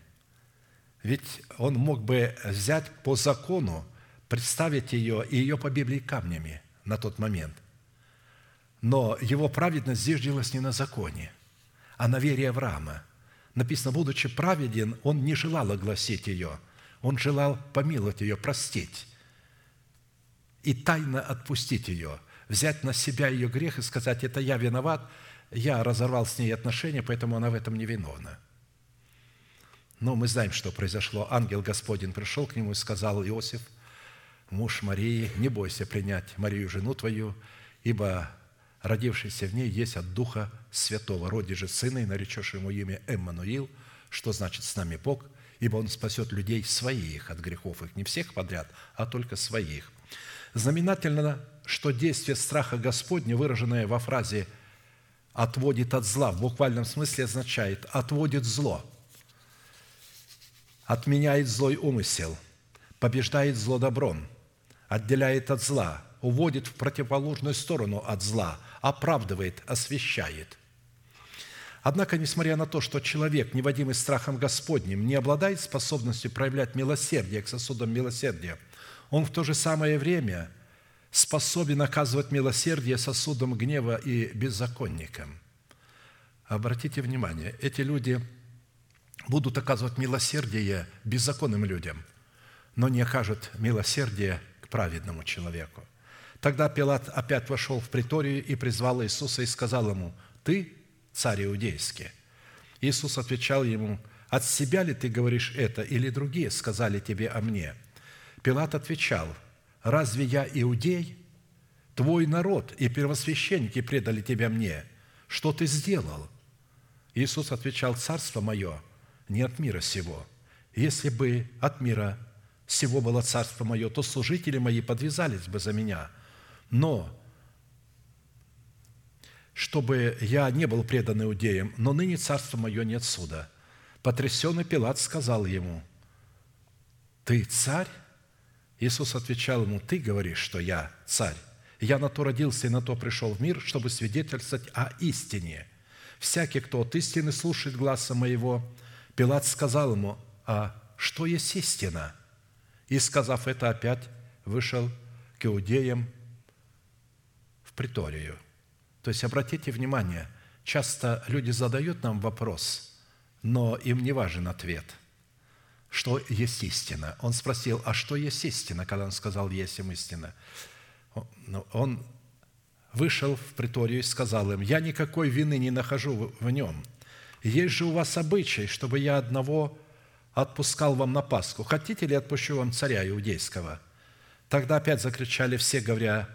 ведь он мог бы взять по закону, представить ее и ее по Библии камнями на тот момент. Но его праведность зиждилась не на законе, а на вере Авраама. Написано, будучи праведен, он не желал огласить ее, он желал помиловать ее, простить и тайно отпустить ее, взять на себя ее грех и сказать, это я виноват, я разорвал с ней отношения, поэтому она в этом не виновна. Но мы знаем, что произошло. Ангел Господень пришел к нему и сказал, Иосиф, муж Марии, не бойся принять Марию, жену твою, ибо родившийся в ней, есть от Духа Святого. Роди же сына, и наречешь ему имя Эммануил, что значит «с нами Бог», ибо Он спасет людей своих от грехов их, не всех подряд, а только своих. Знаменательно, что действие страха Господня, выраженное во фразе «отводит от зла», в буквальном смысле означает «отводит зло», отменяет злой умысел, побеждает зло добром, отделяет от зла, уводит в противоположную сторону от зла, оправдывает, освящает. Однако, несмотря на то, что человек, не водимый страхом Господним, не обладает способностью проявлять милосердие к сосудам милосердия, он в то же самое время способен оказывать милосердие сосудам гнева и беззаконникам. Обратите внимание, эти люди будут оказывать милосердие беззаконным людям, но не окажут милосердие к праведному человеку – Тогда Пилат опять вошел в приторию и призвал Иисуса и сказал ему, «Ты царь иудейский». Иисус отвечал ему, «От себя ли ты говоришь это, или другие сказали тебе о мне?» Пилат отвечал, «Разве я иудей? Твой народ и первосвященники предали тебя мне. Что ты сделал?» Иисус отвечал, «Царство мое не от мира сего. Если бы от мира сего было царство мое, то служители мои подвязались бы за меня – но чтобы я не был предан иудеям, но ныне царство мое нет суда. Потрясенный Пилат сказал ему, «Ты царь?» Иисус отвечал ему, «Ты говоришь, что я царь. Я на то родился и на то пришел в мир, чтобы свидетельствовать о истине. Всякий, кто от истины слушает гласа моего». Пилат сказал ему, «А что есть истина?» И, сказав это, опять вышел к иудеям приторию. То есть, обратите внимание, часто люди задают нам вопрос, но им не важен ответ. Что есть истина. Он спросил, а что есть истина, когда он сказал, есть им истина? Он вышел в приторию и сказал им, я никакой вины не нахожу в нем. Есть же у вас обычай, чтобы я одного отпускал вам на Пасху. Хотите ли отпущу вам царя иудейского? Тогда опять закричали все, говоря,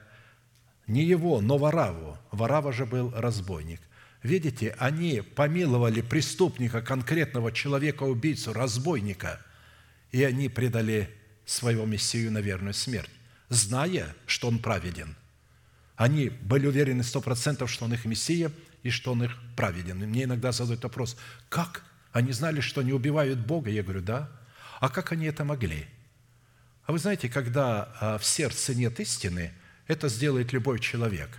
не его, но Вараву. Варава же был разбойник. Видите, они помиловали преступника, конкретного человека, убийцу, разбойника, и они предали своего Мессию на верную смерть, зная, что он праведен. Они были уверены сто процентов, что он их Мессия и что он их праведен. И мне иногда задают вопрос, как? Они знали, что они убивают Бога? Я говорю, да. А как они это могли? А вы знаете, когда а, в сердце нет истины, это сделает любой человек.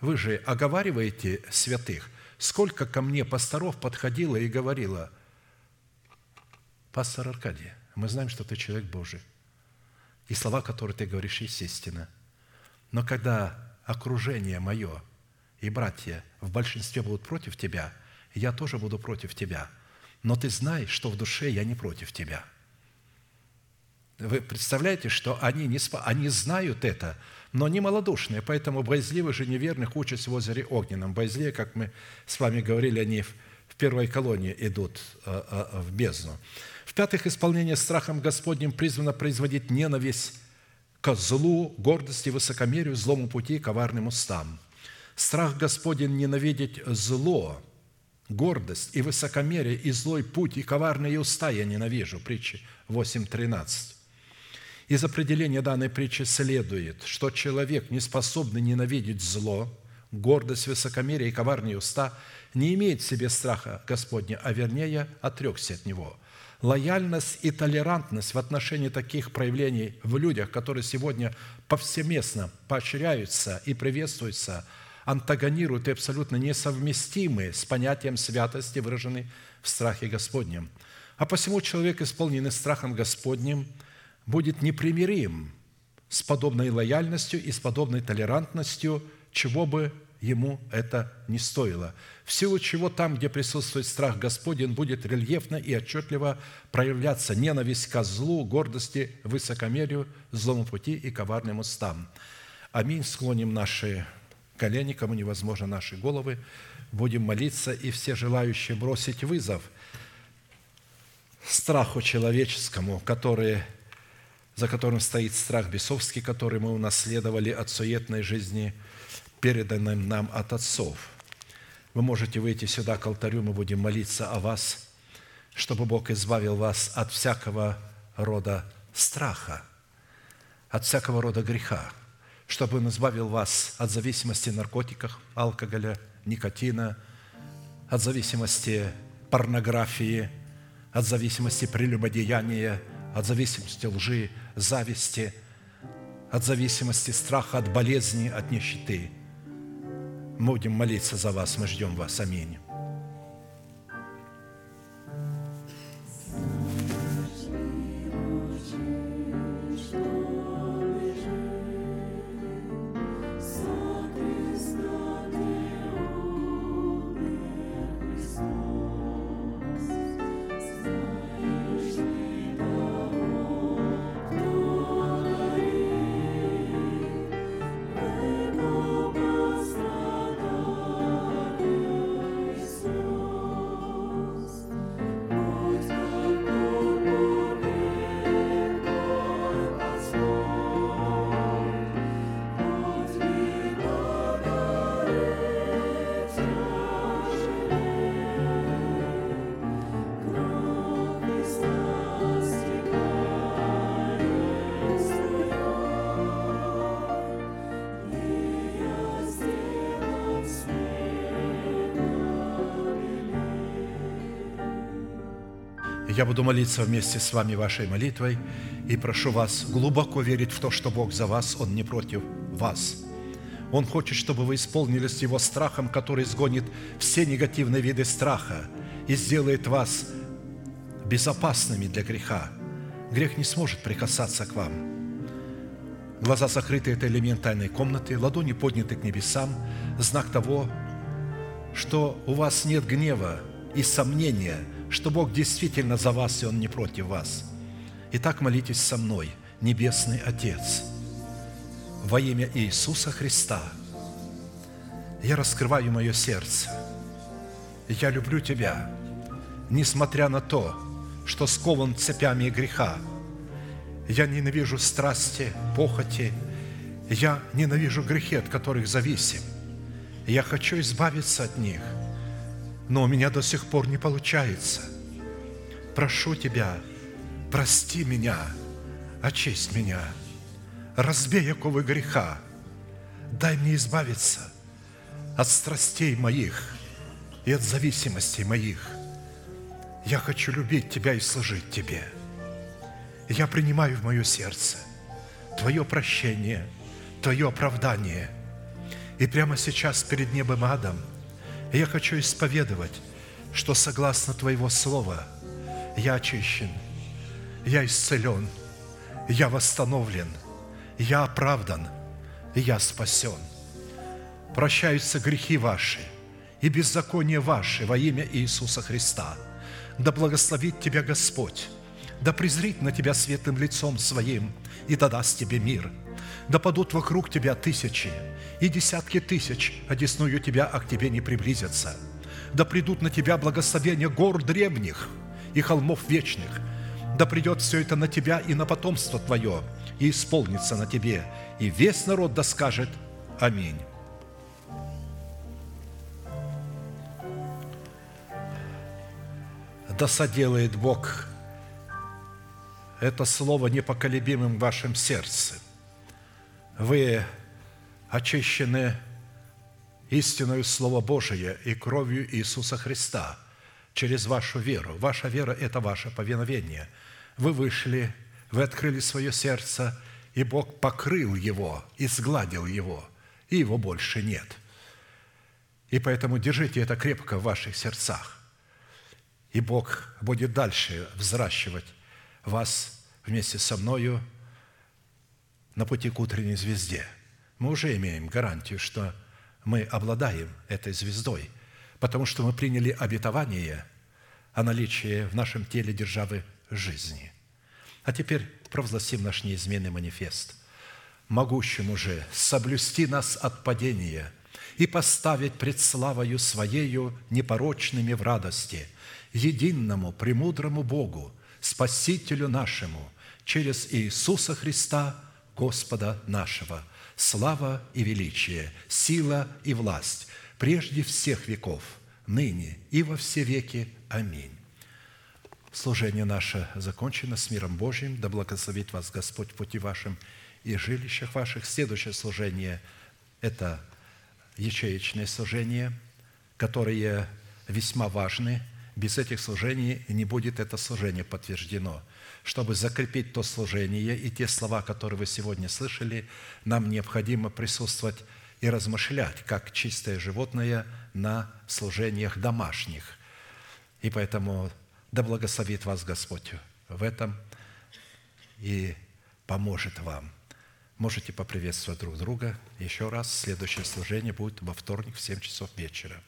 Вы же оговариваете святых. Сколько ко мне пасторов подходило и говорило, пастор Аркадий, мы знаем, что ты человек Божий. И слова, которые ты говоришь, есть истина. Но когда окружение мое и братья в большинстве будут против тебя, я тоже буду против тебя. Но ты знаешь, что в душе я не против тебя. Вы представляете, что они, не спа... они знают это, но не малодушные, поэтому боязливы же неверных участь в озере Огненном. Боязливые, как мы с вами говорили, они в первой колонии идут э, э, в бездну. В-пятых, исполнение страхом Господним призвано производить ненависть к злу, гордости, высокомерию, злому пути, коварным устам. Страх Господень ненавидеть зло, гордость и высокомерие, и злой путь, и коварные уста я ненавижу. Притчи 8.13. Из определения данной притчи следует, что человек, не способный ненавидеть зло, гордость, высокомерие и коварные уста, не имеет в себе страха Господня, а вернее отрекся от него. Лояльность и толерантность в отношении таких проявлений в людях, которые сегодня повсеместно поощряются и приветствуются, антагонируют и абсолютно несовместимы с понятием святости, выраженной в страхе Господнем. А посему человек, исполненный страхом Господним – будет непримирим с подобной лояльностью и с подобной толерантностью, чего бы ему это не стоило. В силу чего там, где присутствует страх Господень, будет рельефно и отчетливо проявляться ненависть ко злу, гордости, высокомерию, злому пути и коварным устам. Аминь. Склоним наши колени, кому невозможно наши головы. Будем молиться, и все желающие бросить вызов страху человеческому, который за которым стоит страх бесовский, который мы унаследовали от суетной жизни, переданным нам от отцов. Вы можете выйти сюда к алтарю, мы будем молиться о вас, чтобы Бог избавил вас от всякого рода страха, от всякого рода греха, чтобы Он избавил вас от зависимости наркотиков, алкоголя, никотина, от зависимости порнографии, от зависимости прелюбодеяния – от зависимости лжи, зависти, от зависимости страха, от болезни, от нищеты. Мы будем молиться за вас, мы ждем вас. Аминь. Я буду молиться вместе с вами вашей молитвой и прошу вас глубоко верить в то, что Бог за вас, Он не против вас. Он хочет, чтобы вы исполнились Его страхом, который изгонит все негативные виды страха и сделает вас безопасными для греха. Грех не сможет прикасаться к вам. Глаза закрыты – это элемент тайной комнаты, ладони подняты к небесам, знак того, что у вас нет гнева и сомнения – что Бог действительно за вас, и Он не против вас – Итак, молитесь со мной, Небесный Отец, во имя Иисуса Христа. Я раскрываю мое сердце. Я люблю Тебя, несмотря на то, что скован цепями греха. Я ненавижу страсти, похоти. Я ненавижу грехи, от которых зависим. Я хочу избавиться от них, но у меня до сих пор не получается. Прошу Тебя, прости меня, очисть меня, разбей оковы греха, дай мне избавиться от страстей моих и от зависимостей моих. Я хочу любить Тебя и служить Тебе. Я принимаю в мое сердце Твое прощение, Твое оправдание – и прямо сейчас перед небом и я хочу исповедовать, что согласно Твоего Слова я очищен, я исцелен, я восстановлен, я оправдан, я спасен. Прощаются грехи ваши и беззакония ваши во имя Иисуса Христа. Да благословит тебя Господь, да презрит на тебя светлым лицом Своим и да даст тебе мир – да падут вокруг тебя тысячи и десятки тысяч, одесную тебя, а к тебе не приблизятся. Да придут на тебя благословения гор древних и холмов вечных. Да придет все это на тебя и на потомство твое, и исполнится на тебе, и весь народ да скажет Аминь. Да соделает Бог это слово непоколебимым в вашем сердце – вы очищены истиною Слова Божие и кровью Иисуса Христа через вашу веру. Ваша вера – это ваше повиновение. Вы вышли, вы открыли свое сердце, и Бог покрыл его и сгладил его, и его больше нет. И поэтому держите это крепко в ваших сердцах. И Бог будет дальше взращивать вас вместе со мною – на пути к утренней звезде. Мы уже имеем гарантию, что мы обладаем этой звездой, потому что мы приняли обетование о наличии в нашем теле державы жизни. А теперь провозгласим наш неизменный манифест. «Могущему же соблюсти нас от падения и поставить пред славою Своею непорочными в радости, единому, премудрому Богу, Спасителю нашему, через Иисуса Христа – Господа нашего, слава и величие, сила и власть, прежде всех веков, ныне и во все веки. Аминь. Служение наше закончено с миром Божьим. Да благословит вас Господь в пути вашим и жилищах ваших. Следующее служение – это ячеечное служение, которое весьма важны. Без этих служений не будет это служение подтверждено – чтобы закрепить то служение и те слова, которые вы сегодня слышали, нам необходимо присутствовать и размышлять, как чистое животное на служениях домашних. И поэтому да благословит вас Господь в этом и поможет вам. Можете поприветствовать друг друга. Еще раз, следующее служение будет во вторник в 7 часов вечера.